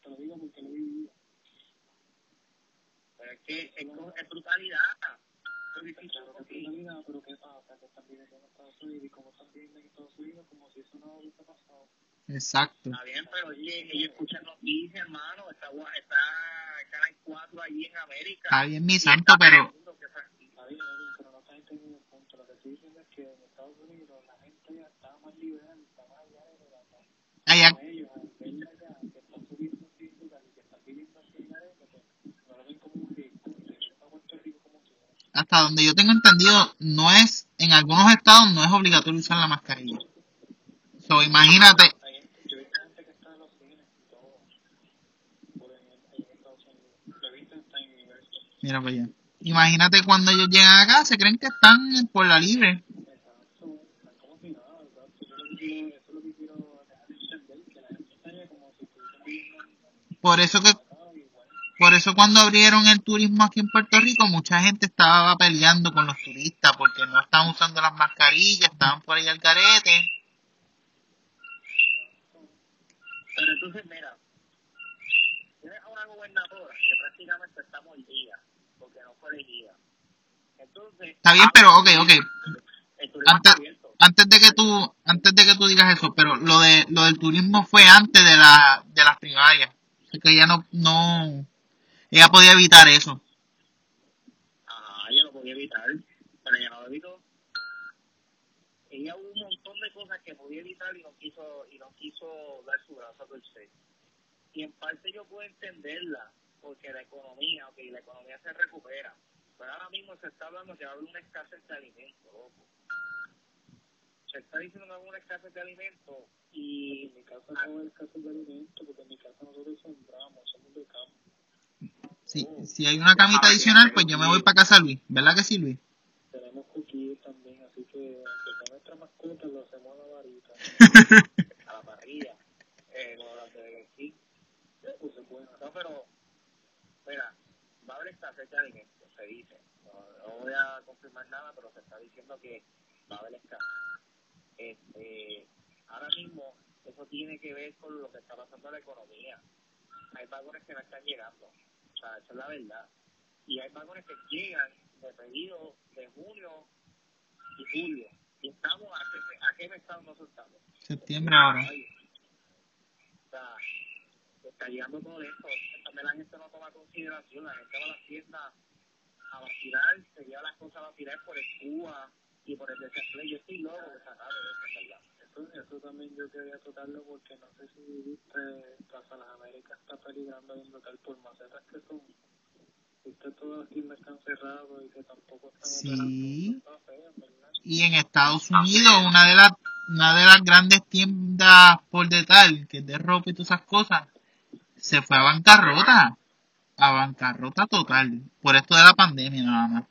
C: Te lo digo porque lo he vivido.
B: Pero es que es, es brutalidad.
C: Que es realidad, pero ¿qué pasa? Que están viviendo en Estados Unidos y como están viviendo en Estados Unidos, como si eso no hubiese pasado.
A: Exacto.
B: Está bien, pero oye, ellos escuchan noticias, hermano. Está, está Canal 4 allí en América.
A: Está bien, mi santo, pero...
C: pero no el punto. Lo que estoy diciendo es que en Estados Unidos la gente ya está más liberal, está más allá de la casa.
A: Allá,
C: Como ellos, al ver acá, que están subiendo así, brutal, y que están viviendo así en la arena, no lo ven como un riesgo, y vienen a Puerto Rico como quieran.
A: hasta donde yo tengo entendido, no es... En algunos estados no es obligatorio usar la mascarilla. So, imagínate... Mira para allá. Imagínate cuando ellos llegan acá, se creen que están por la libre. Por eso que. Por eso cuando abrieron el turismo aquí en Puerto Rico, mucha gente estaba peleando con los turistas porque no estaban usando las mascarillas, estaban por ahí al carete.
B: Pero entonces, mira, tienes a una gobernadora que prácticamente está mordida, Entonces,
A: Está bien, pero ok, ok. Antes, antes de que tú, antes de que tú digas eso, pero lo de lo del turismo fue antes de la de las primarias. Que ella no no ella podía evitar eso.
B: Ah, ella lo podía evitar, pero ella no lo evitó. Ella hubo un montón de cosas que podía evitar y no quiso y no quiso dar su brazo a torcer. Y en parte yo puedo entenderla, porque la economía, ok, la economía se recupera. Pero ahora mismo se está hablando que va a haber una escasez de alimentos, loco. Se está diciendo que va a haber una escasez de alimentos y
C: En mi casa no va a haber escasez de alimentos, porque en mi casa nosotros sembramos, somos de campo.
A: Si, si hay una camita adicional, pues yo me voy para casa Luis, ¿verdad que sí, Luis?
C: Tenemos cuquillos también, así que aunque sea nuestra mascota, lo hacemos a la varita.
B: a la parrilla, eh, como las de sí.
C: Pues es bueno.
B: No, pero, mira, va a haber escasez de alimentos, se dice. No, no voy a confirmar nada, pero se está diciendo que va a haber escasez. Este, ahora mismo, eso tiene que ver con lo que está pasando en la economía. Hay vagones que no están llegando, o sea, esa es la verdad. Y hay vagones que llegan de pedido de junio y julio. Y estamos, ¿a qué, a qué mes estamos nosotros estamos?
A: Septiembre ahora.
B: O sea, está llegando todo esto. También la gente no toma consideración. La gente va a las tiendas a vacilar, se lleva las cosas a vacilar por el Cuba y por el desempleo. Yo estoy loco de sacar de eso.
C: Eso, eso también yo quería tocarlo porque no sé si viste, Plaza Las Américas está peligrando bien brutal por macetas que son. Viste todas las tiendas han cerrado y que tampoco están
A: Sí. Y en Estados Unidos, una de las una de las grandes tiendas por detal, que es de ropa y todas esas cosas, se fue a bancarrota. A bancarrota total. Por esto de la pandemia nada más.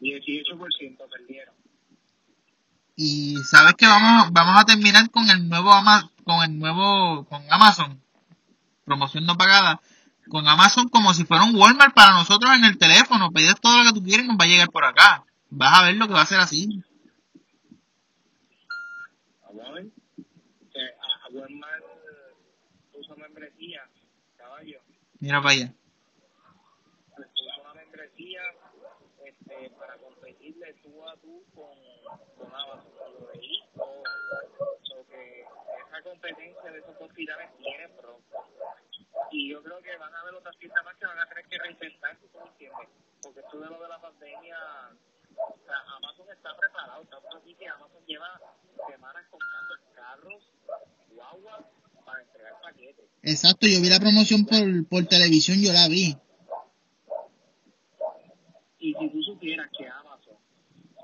B: 18% perdieron.
A: Y sabes que vamos, vamos a terminar con el nuevo Ama- con el nuevo, con Amazon. Promoción no pagada. Con Amazon como si fuera un Walmart para nosotros en el teléfono. Pides todo lo que tú quieres y nos va a llegar por acá. Vas a ver lo que va a ser así.
B: Vamos a ver. Que a, a Walmart puso membresía, caballo.
A: Mira para allá.
B: una membresía este, para competirle tú a tú con, con Amazon, con lo de Ico, so que esa competencia de esos dos pilares viene pronto. Y yo creo que van a haber otras piezas más que van a tener que reinventarse, ¿tú entiendes? Porque esto de lo de la pandemia, o sea, Amazon está preparado, tanto así que Amazon lleva semanas comprando carros, guaguas, para entregar paquetes.
A: Exacto, yo vi la promoción por, por televisión, yo la vi.
B: Y si tú supieras que Amazon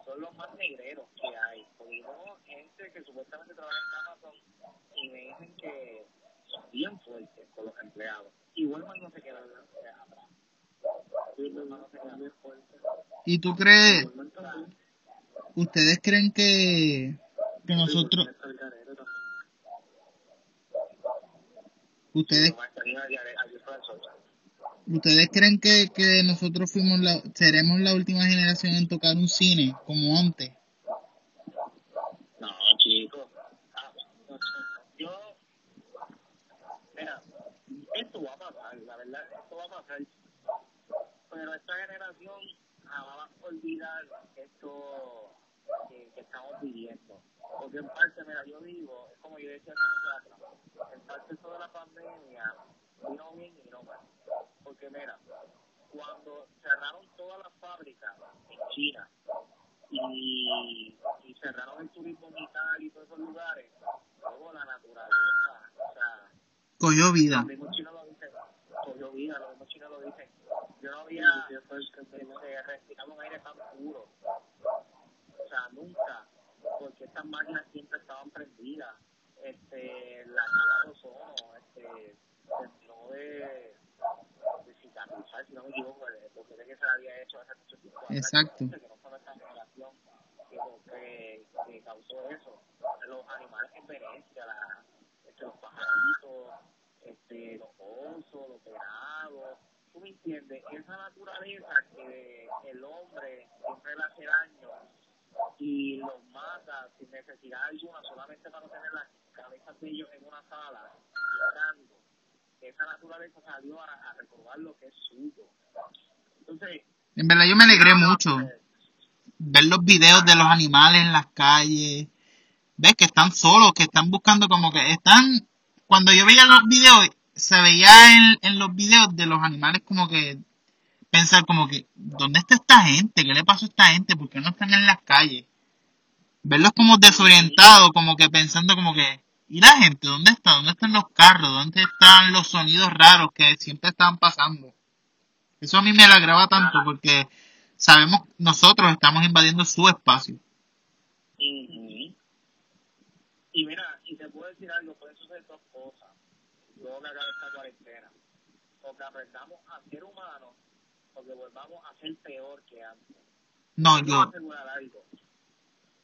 B: son los más negreros que hay, porque yo gente que supuestamente trabaja en Amazon y me dicen que son bien fuertes con los empleados. Y Walmart no se queda atrás. Walmart no se queda
C: fuerte.
A: ¿Y tú crees, ustedes creen que, que nosotros,
C: Está el garete también.
A: Ustedes, ustedes creen que, que nosotros fuimos la, seremos la última generación en tocar un cine como antes?
B: No, chicos. Yo, mira, esto va a pasar, la verdad, esto va a pasar. Pero esta generación jamás va a olvidar esto que, que estamos viviendo. Porque en parte, mira, yo digo, es como yo decía hace mucho atrás, en parte esto de la pandemia vino bien y no mal. Porque mira, cuando cerraron todas las fábricas en China, y, y cerraron el turismo militar y todos esos lugares, luego la naturaleza, o sea,
A: Cogió vida.
B: los mismos chinos lo dicen, cogió vida, los mismos chinos lo dicen. Yo no había
C: Sí, sí, eso es que es verdad.
B: este, respirado un aire tan puro, nunca, porque estas máquinas siempre estaban prendidas, este, la capa de ozono, este, terminó de, de cicatrizar, si no me equivoco, porque de que se había hecho hace mucho tiempo.
A: Exacto.
B: que no fue nuestra generación que, que, que causó eso. Los animales en Venecia, la, este, los pajaritos, este, los osos, los venados, tú me entiendes, esa naturaleza que el hombre siempre le hace daño y los mata sin necesidad alguna, solamente para tener las cabezas de ellos en una sala, llorando. Esa naturaleza salió a, a recordar lo que es suyo. Entonces,
A: En verdad yo me alegré mucho
B: eh,
A: ver los videos de los animales en las calles. Ves que están solos, que están buscando como que están... Cuando yo veía los videos, se veía en, en los videos de los animales como que pensar como que, ¿dónde está esta gente? ¿Qué le pasó a esta gente? ¿Por qué no están en las calles? Verlos como desorientados, como que pensando como que, ¿y la gente? ¿Dónde está? ¿Dónde están los carros? ¿Dónde están los sonidos raros que siempre estaban pasando? Eso a mí me alegraba tanto porque sabemos, nosotros estamos invadiendo su espacio.
B: Y mira, y te puedo decir algo, pueden suceder dos cosas. Luego que acabe esta cuarentena. O que aprendamos a ser humanos, o que volvamos a ser peor que antes.
A: No,
B: Yo algo.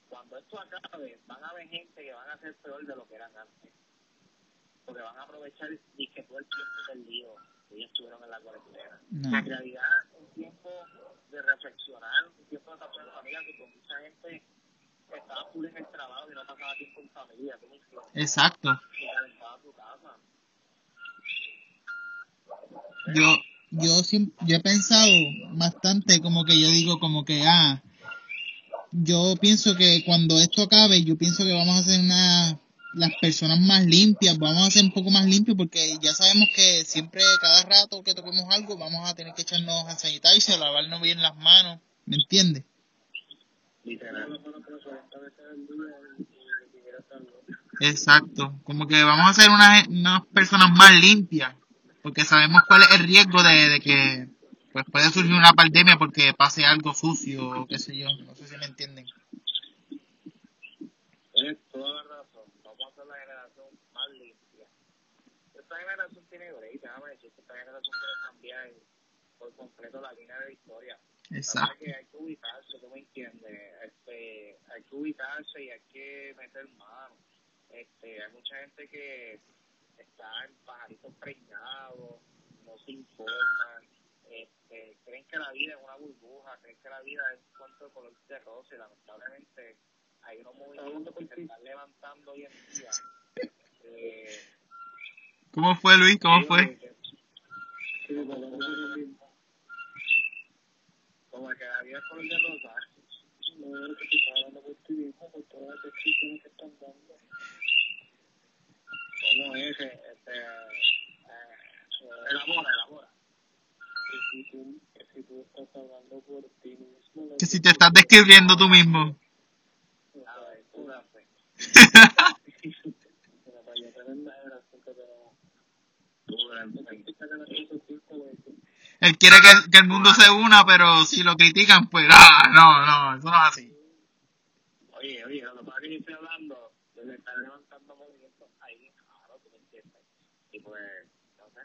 B: Cuando esto acabe, van a haber gente que van a ser peor de lo que eran antes. Porque van a aprovechar y que todo el tiempo perdido que ellos estuvieron en la cuarentena.
A: no.
B: En realidad, un tiempo de reflexionar, un tiempo de pasar en familia, que con mucha gente estaba full en el trabajo y no pasaba tiempo en familia.
A: Exacto.
B: Y tu casa.
A: Yo, yo, yo he pensado bastante como que yo digo como que, ah, yo pienso que cuando esto acabe, yo pienso que vamos a ser una, las personas más limpias, vamos a ser un poco más limpios porque ya sabemos que siempre, cada rato que toquemos algo, vamos a tener que echarnos a sanitizer, lavarnos bien las manos, ¿me entiendes?
B: Literal.
C: Por lo menos que 40 veces al día y ni siquiera tan loco.
A: Exacto, como que vamos a ser unas, unas personas más limpias, porque sabemos cuál es el riesgo de, de que pues puede surgir una pandemia porque pase algo sucio o qué sé yo, no sé si me entienden.
B: Tienes toda la razón. Vamos a ser la generación más limpia. Esta generación tiene break, déjame decirte, esta generación puede cambiar por completo la línea de historia.
A: Exacto.
B: que hay que ubicarse, tú me entiendes, este, hay que ubicarse y hay que meter mano. Este, hay mucha gente que en pajaritos preñados, no se informan, este, creen que la vida es una burbuja, creen que la vida es un cuento de color de rosa y lamentablemente hay unos movimientos que se están levantando hoy en día. Eh,
A: ¿Cómo fue Luis? ¿Cómo fue?
B: Como que la vida es color de rosa.
C: no que se está hablando por ti mismo, por todas las descripciones que están dando.
B: ¿Cómo es? Este, eh, elabora, elabora.
C: Que si tú, que si tú estás hablando por ti mismo,
A: Que si te estás describiendo tú mismo.
B: La fe.
C: Mira, para yo tener la generación que que
A: Él quiere que, que el mundo se una, pero si lo critican, pues, ah, no, no, eso no es así.
B: Oye, oye, lo que pasa es que yo estoy hablando de que tú. Y pues, no sé,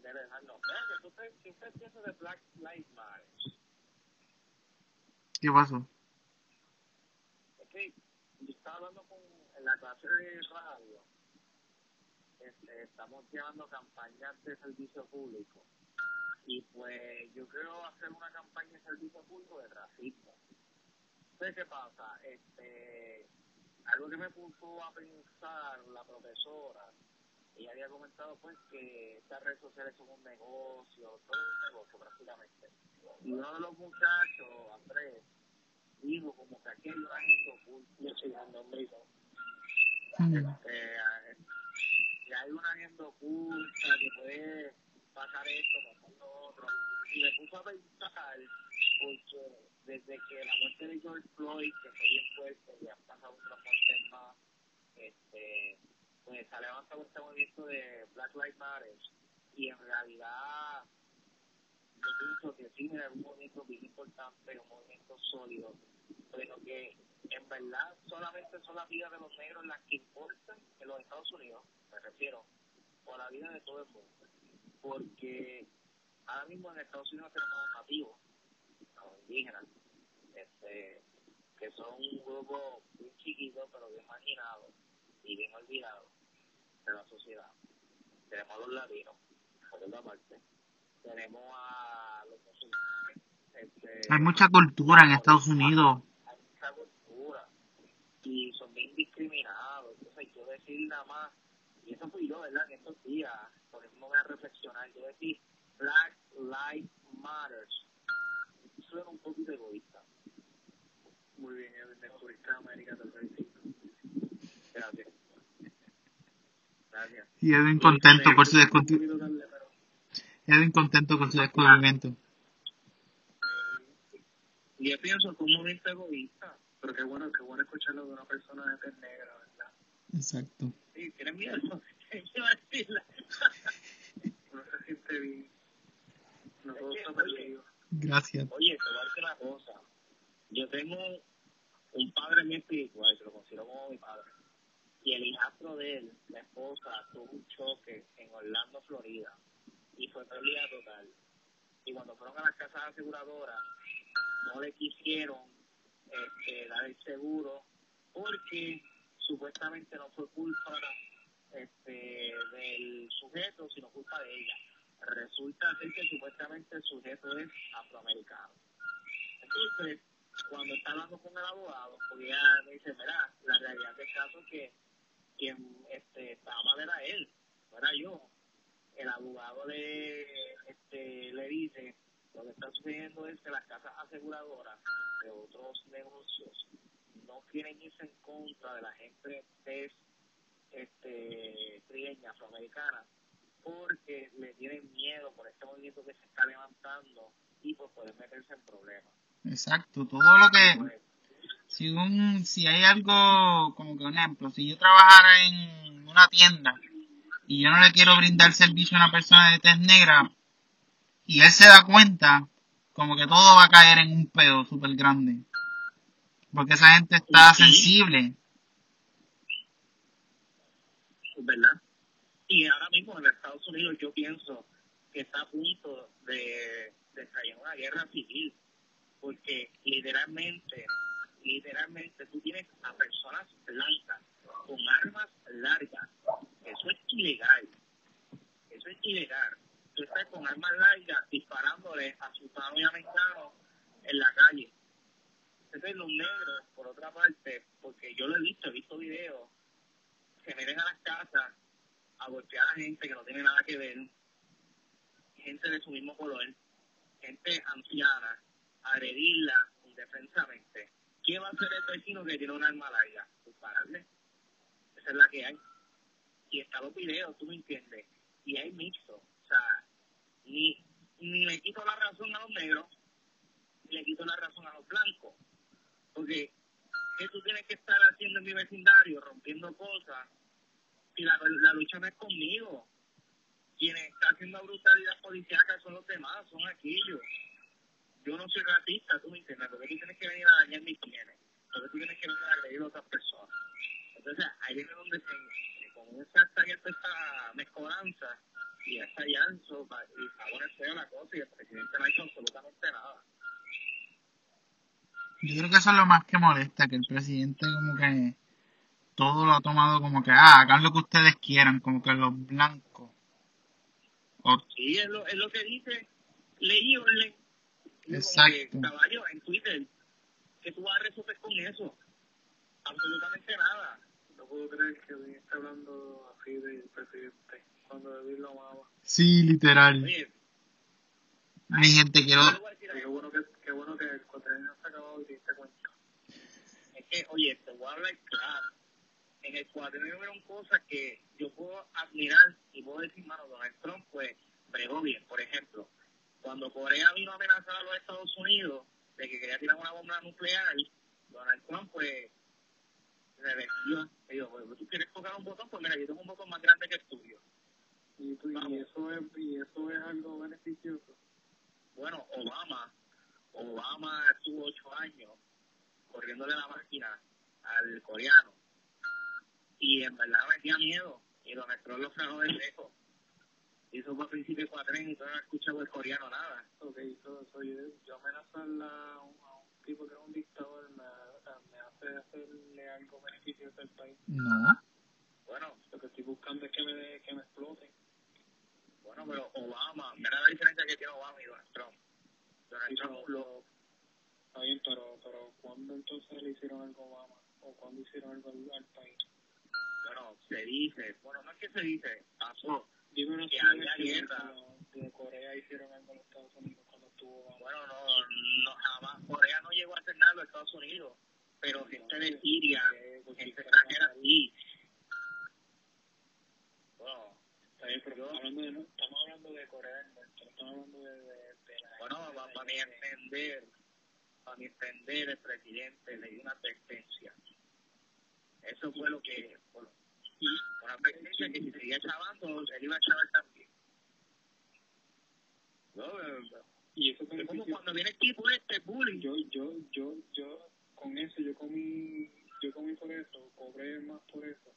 B: enderezarnos. Mira, ¿qué usted, ¿qué usted piensa de Black Lives Matter?
A: ¿Qué pasó?
B: Es que yo estaba hablando con, en la clase de radio, este, estamos llevando campañas de servicio público y pues yo quiero hacer una campaña de servicio público de racismo. Entonces, ¿qué pasa? Este, algo que me puso a pensar la profesora, ella había comentado pues que estas redes sociales son un negocio, todo un negocio prácticamente. Y uno de los muchachos, Andrés, dijo como que aquí hay una agenda oculta, yo soy este, que hay una agenda oculta que puede pasar esto, pasar lo otro. Y me puso a pensar, porque desde que la muerte de George Floyd, que fue bien fuerte, y han pasado otras muertes más, este, pues se ha levantado este movimiento de Black Lives Matter. Y en realidad, yo pienso que sí, es un movimiento bien importante, un movimiento sólido, pero que en verdad solamente son las vidas de los negros las que importan en los Estados Unidos, me refiero, o la vida de todo el mundo. Porque ahora mismo en Estados Unidos tenemos nativos, los indígenas, este, que son un grupo muy chiquito, pero bien marginado y bien olvidado de la sociedad. Tenemos a los latinos, por otra parte. Tenemos a los musulmanes. Este,
A: Hay mucha cultura en Estados Unidos.
B: Hay mucha cultura. Y son bien discriminados. Entonces, yo decir nada más, y eso fui yo, ¿verdad? En estos días, por eso me voy a reflexionar, yo decir, Black Lives Matters. Suena un poquito egoísta. Muy bien, Edwin, egoísta América del 35. Gracias. Gracias.
A: Y Edwin contento por su descubrimiento. Edwin contento con su descubrimiento.
B: Y yo pienso que un momento egoísta.
C: pero qué bueno, qué bueno escucharlo de una persona de tez negra, ¿verdad?
A: Exacto.
B: Sí, ¿tienes miedo?
C: Uno se siente bien. No todo está
B: Oye.
C: perdido.
A: Gracias.
B: Oye, te voy a decir una cosa. Yo tengo un padre muy espiritual, que lo considero como mi padre. Y el hijastro de él, la esposa, tuvo un choque en Orlando, Florida. Y fue pérdida total. Y cuando fueron a las casas aseguradoras, no le quisieron este, dar el seguro porque supuestamente no fue culpa este, del sujeto, sino culpa de ella. Resulta ser que supuestamente el sujeto es afroamericano. Entonces, cuando está hablando con el abogado, porque me dice, mira, la realidad del caso es que quien este, estaba mal era él, no era yo. El abogado le, este, le dice, lo que está sucediendo es que las casas aseguradoras de otros negocios no quieren irse en contra de la gente tez este, trigueña, afroamericana, porque le tienen miedo por este movimiento que se está levantando y pues pueden meterse en problemas.
A: Exacto. Todo lo que...
B: Pues,
A: Si, un, si hay algo, como que un ejemplo, si yo trabajara en una tienda y yo no le quiero brindar servicio a una persona de tez negra y él se da cuenta, como que todo va a caer en un pedo súper grande. Porque esa gente está
B: Sí.
A: sensible.
B: ¿verdad? Y ahora mismo en Estados Unidos yo pienso que está a punto de, estallar una guerra civil, porque literalmente, literalmente tú tienes a personas blancas con armas largas, eso es ilegal, eso es ilegal. Tú estás con armas largas disparándole a ciudadanos americanos en la calle. Entonces los negros, por otra parte, porque yo lo he visto, he visto videos, se meten a las casas a golpear a gente que no tiene nada que ver, gente de su mismo color, gente anciana, agredirla indefensamente. ¿Qué va a hacer el vecino que tiene un arma larga? Dispararle. Esa es la que hay. Y están los videos, tú me entiendes. Y hay mixto. O sea, ni, ni le quito la razón a los negros, ni le quito la razón a los blancos. Porque que tú tienes que estar haciendo en mi vecindario, rompiendo cosas, si la, lucha no es conmigo. Quienes están haciendo brutalidad policíaca son los demás, son aquellos. Yo no soy racista, tú me entiendes, porque tú tienes que venir a dañar mis bienes, porque tú tienes que venir a agredir a otras personas. Entonces, ahí es donde se, comienza a toda esta mezcolanza y en su, y está bueno la cosa y el presidente no ha hecho absolutamente nada.
A: Yo creo que eso es lo más que molesta, que el presidente como que todo lo ha tomado como que, ah, hagan lo que ustedes quieran, como que los blancos.
B: Sí, es lo, es lo que dice leí Orlen.
A: Exacto.
B: caballo, en Twitter, que tú vas a resolver con eso. Absolutamente nada.
C: No puedo creer que alguien esté hablando así del presidente cuando David lo amaba.
A: Sí, literal. Mi gente, quiero...
C: Qué bueno que, qué bueno que el cuatrienio se ha acabado y te diste cuenta.
B: Es que, oye, te voy a hablar claro. En el cuatrienio hubieron cosas que yo puedo admirar y puedo decir, mano, Donald Trump, pues, bregó bien. Por ejemplo, cuando Corea vino a amenazar a los Estados Unidos de que quería tirar una bomba nuclear, Donald Trump, pues, decidió. Dijo, pues, tú quieres tocar un botón, pues mira, yo tengo un botón más grande que el tuyo.
C: ¿Y, y, eso, es, y eso es algo beneficioso?
B: Bueno, Obama, Obama estuvo ocho años corriéndole la máquina al coreano. Y en verdad me tenía miedo. Y Donald Trump lo frenó de lejos y eso fue a principios de cuatren y todavía no he escuchado el coreano nada.
C: Ok, todo eso, yo, yo amenazarla a un, a un tipo que es un dictador me, me hace hacerle algo beneficioso al país.
A: No.
B: Bueno,
C: lo que estoy buscando es que me, que me exploten.
B: Bueno, pero Obama, mira la diferencia que tiene Obama y Donald Trump. Donald Trump lo...
C: Está bien, pero, pero ¿cuándo entonces le hicieron algo a Obama? ¿O cuándo hicieron algo al, al país?
B: Bueno, se dice, bueno, no es que se dice, pasó
C: Dime una
B: que
C: había
B: guerra.
C: De Corea hicieron algo en los Estados Unidos cuando estuvo.
B: Bueno, no, no, jamás. Corea no llegó a hacer nada en los Estados Unidos, pero gente de Siria, gente extranjera sí.
C: Bueno, está bien, pero hablando de, estamos hablando de Corea del Norte, estamos hablando de, de, de la.
B: Bueno, para, para mi entender, para mi entender, el presidente le dio una advertencia. Eso fue lo que. Bueno, una que si seguía chavando, él iba a chavar también. No,
C: y eso
B: es como cuando viene aquí por este bullying.
C: Yo, yo, yo, yo, con eso, yo comí, yo comí por eso, cobré más por eso.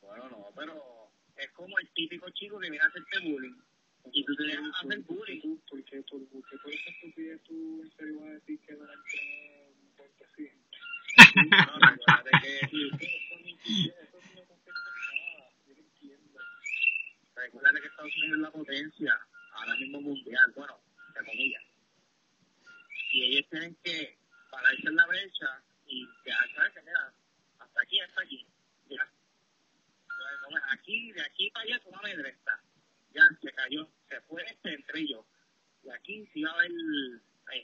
B: Bueno, no, pero es como el típico chico que viene a hacerte bullying. Y tú te dejas hacer bullying.
C: ¿Por qué? ¿Por, por, por, por a decir que Donald Trump es un buen presidente?
B: no, recuerda que... Estados Unidos es la potencia, ahora mismo mundial, bueno, entre comillas. Y ellos tienen que pararse en la brecha y ¿sabes que Mira, hasta aquí, hasta aquí. Ya. Aquí, de aquí para allá, una medresta. Ya, se cayó, se fue este entre ellos. Y aquí sí va a haber,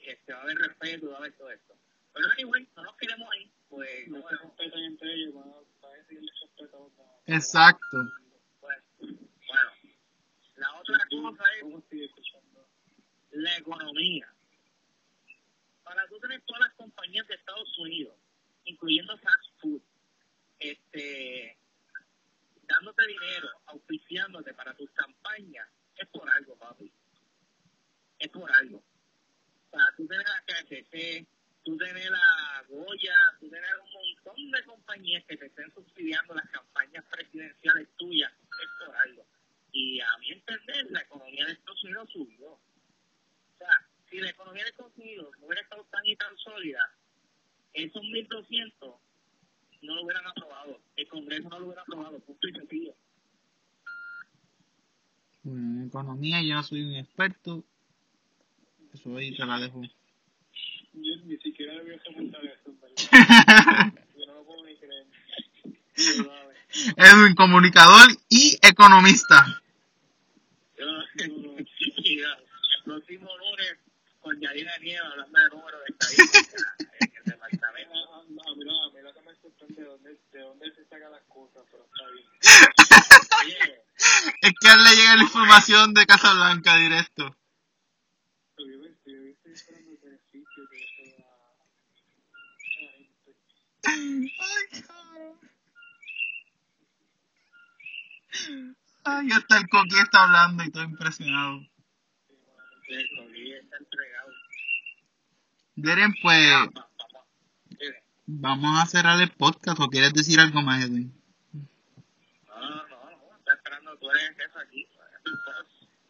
B: este, va a haber respeto, va a haber todo esto. Pero anyway, no nos queremos ahí, pues...
C: No se respetan entre ellos, van a, a respeto a
A: Exacto.
B: Pues, bueno, la otra cosa es la economía. Para tú tener todas las compañías de Estados Unidos, incluyendo fast food, este, dándote dinero, auspiciándote para tus campañas, es por algo, papi. Es por algo. Sea, tú tienes la KFC, tú tienes la Goya, tú tienes un montón de compañías que te estén subsidiando las campañas presidenciales tuyas, por algo. Y a mi entender, la economía de Estados Unidos subió. O sea, si la economía de Estados Unidos no hubiera estado tan y tan sólida, esos 1.200 no lo hubieran aprobado. El Congreso no lo hubiera aprobado, punto y sencillo.
A: En economía yo no soy un experto. Eso ahí te la dejo.
C: Yo ni siquiera debía comentar eso, ¿verdad? yo no lo puedo ni creer.
A: Edwin, comunicador y economista.
B: el próximo lunes con Yadira Nieva hablando de números de estadística en el departamento.
C: A, mí, a mí lo que me sorprende de dónde, de dónde se sacan las cosas, pero está bien.
B: Oye,
A: Es que a él le llega la información de Casablanca directo.
C: Yo, yo, yo estoy esperando el beneficio que eso da a la gente.
A: Ay, hasta el coqui está hablando y estoy impresionado.
B: el COVID está entregado.
A: Deren, pues,
B: Va- va- Vamos,
A: a cerrar el podcast o quieres decir algo más, Edwin.
B: No, no, no, está esperando tú eres eso aquí.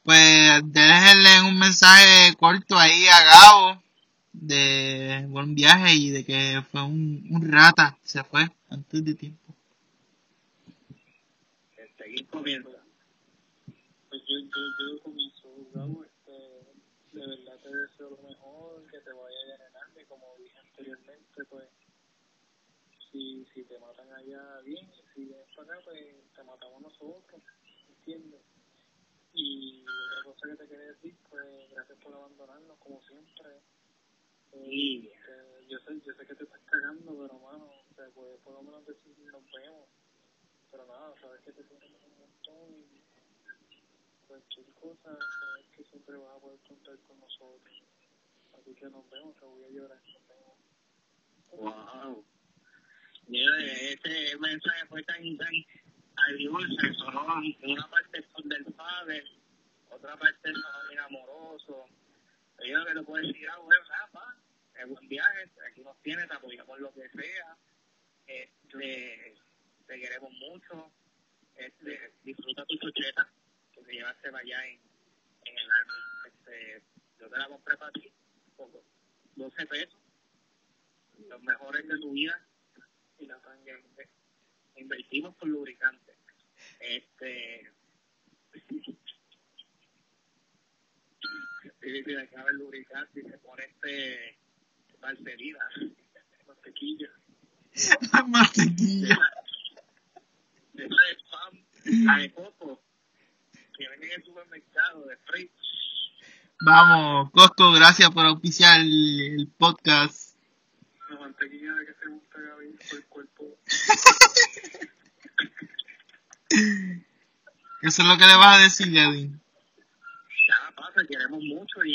A: Pues déjenle un mensaje corto ahí a Gabo de buen viaje y de que fue un, un rata, se fue antes de tiempo.
B: Seguir comiendo.
C: Pues yo, yo, yo comienzo, Gabo, este, de verdad te deseo lo mejor, que te vaya a llenar, y como dije anteriormente, pues, si, si te matan allá, bien, si vienes para acá, pues, te matamos nosotros, ¿entiendes? Y otra cosa que te quería decir, pues, gracias por abandonarnos, como siempre. Eh,
B: Sí.
C: este, yo, sé, yo sé que te estás cagando, pero, mano, o sea, pues, por lo menos decir nos vemos. Pero nada, sabes que te queremos un montón y cualquier cosa, sabes que siempre vas a poder contar con nosotros. Así que nos vemos, te voy a llorar. Nos vemos.
B: Wow. Mira, este mensaje fue tan, tan agridulce, sonó una parte son del padre, otra parte bien amoroso. Yo lo que le puedo decir, ah, bueno, nada, es buen viaje, aquí nos tienes, te apoyamos lo que sea, este, te queremos mucho, este, disfruta tu chocheta, que te llevaste para allá en, en el army, este, yo te la compré para ti, por 12 pesos los mejores de tu vida y la sangre. Invertimos por lubricante. Este. Sí, sí, acaba el lubricante y se pone este. Valserina, mantequilla.
A: Mantequilla.
B: De spam, la de coco, que venden en el supermercado de free.
A: Vamos, Costco, gracias por auspiciar el, el podcast.
C: La mantequilla de que se gusta Gaby por el cuerpo.
A: Eso es lo que le vas a decir, Edwin.
B: Ya pasa, queremos mucho y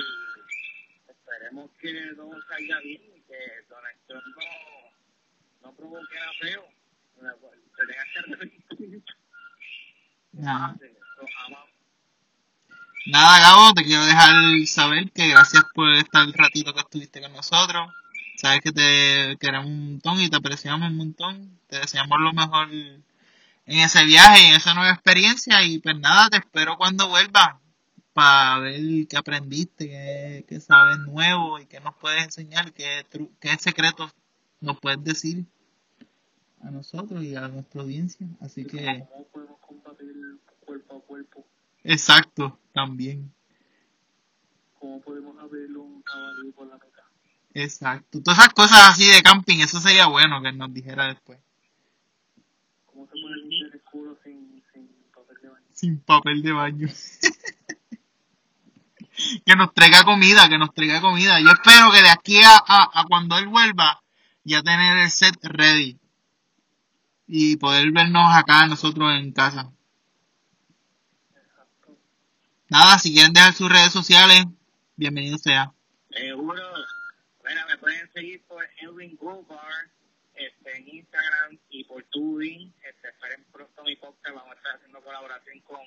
B: esperemos que todo salga bien y que Donald Trump no, no provoque a feo. Se tenga que arrepentir.
A: Nada.
B: Amamos.
A: Nada, Gabo, te quiero dejar saber que gracias por estar el ratito que estuviste con nosotros. Sabes que te queremos un montón y te apreciamos un montón. Te deseamos lo mejor en ese viaje en esa nueva experiencia. Y pues nada, te espero cuando vuelvas para ver qué aprendiste, qué, qué sabes nuevo y qué nos puedes enseñar, qué, qué secretos nos puedes decir a nosotros y a nuestra audiencia. Así que,
C: ¿Cómo podemos combatir cuerpo a cuerpo?
A: exacto, también.
C: ¿Cómo podemos abrir un caballo por la mitad?
A: Exacto. Todas esas cosas así de camping, eso sería bueno que nos dijera después.
C: ¿Cómo se puede limpiar el culo sin, sin papel de baño?
A: Sin papel de baño. que nos traiga comida, que nos traiga comida. Yo espero que de aquí a, a, a cuando él vuelva, ya tener el set ready. Y poder vernos acá nosotros en casa. Nada, si quieren dejar sus redes sociales, bienvenido sea.
B: Seguro. Bueno, me pueden seguir por Edwin Goldbar este, en Instagram y por Tubing. Este, esperen pronto mi podcast. Vamos a estar haciendo colaboración con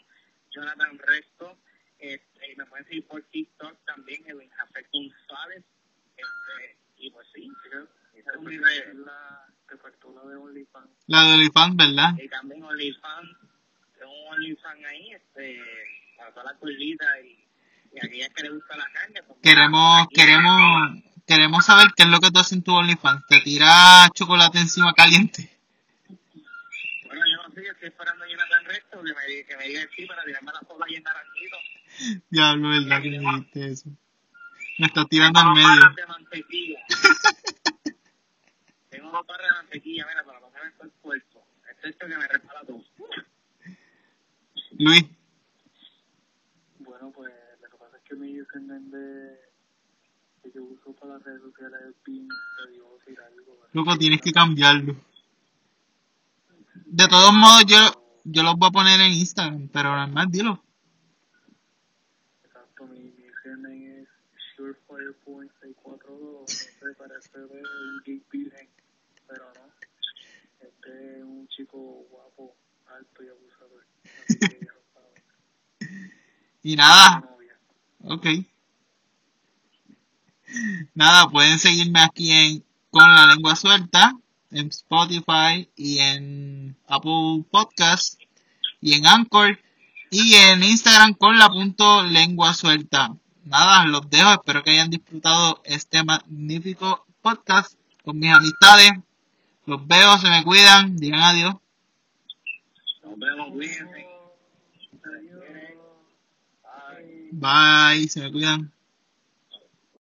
B: Jonathan Resto. Este, y me pueden seguir por TikTok también, Edwin Jafet González. Este, y pues sí, esas son mis redes.
C: La, faltó la de OnlyFans.
A: La de OnlyFans, ¿verdad?
B: Y también OnlyFans. Tengo un OnlyFans ahí, este, para todas las cuerditas y, y aquellas que les gusta la carne. pues,
A: Queremos, queremos, queremos saber qué es lo que tú haces en tu OnlyFans. ¿Te tiras chocolate encima caliente?
B: Bueno, yo no sé, yo estoy esperando a Jonathan Resto que me, diga- que me diga el sí para tirarme la foto ahí en naranjito.
A: Diablo, ¿verdad que me dijiste eso? Me estás tirando
B: Tengo
A: al
B: dos
A: medio.
B: barras de mantequilla. Tengo dos barras de mantequilla, mira, para pasarme todo el cuerpo. Este es que me repara todo.
A: Luis,
C: Bueno, pues lo que pasa es que mi username de que yo uso para las redes sociales es PIN, te digo decir algo.
A: loco, tienes que cambiarlo. De todos modos, yo, yo los voy a poner en Instagram, pero normal, dilo.
C: Exacto, mi, mi username es SureFirePoint642, no sé, parece de un geek virgen, pero no. Este es un chico guapo, alto y abusador.
A: Y nada, ok. Nada, pueden seguirme aquí en Con la Lengua Suelta, en Spotify y en Apple Podcast y en Anchor. y en Instagram con la punto lengua suelta. Nada, los dejo. Espero que hayan disfrutado este magnífico podcast con mis amistades. Los veo, se me cuidan. Digan adiós.
B: Nos vemos, cuídense.
A: Bye, se me cuidan.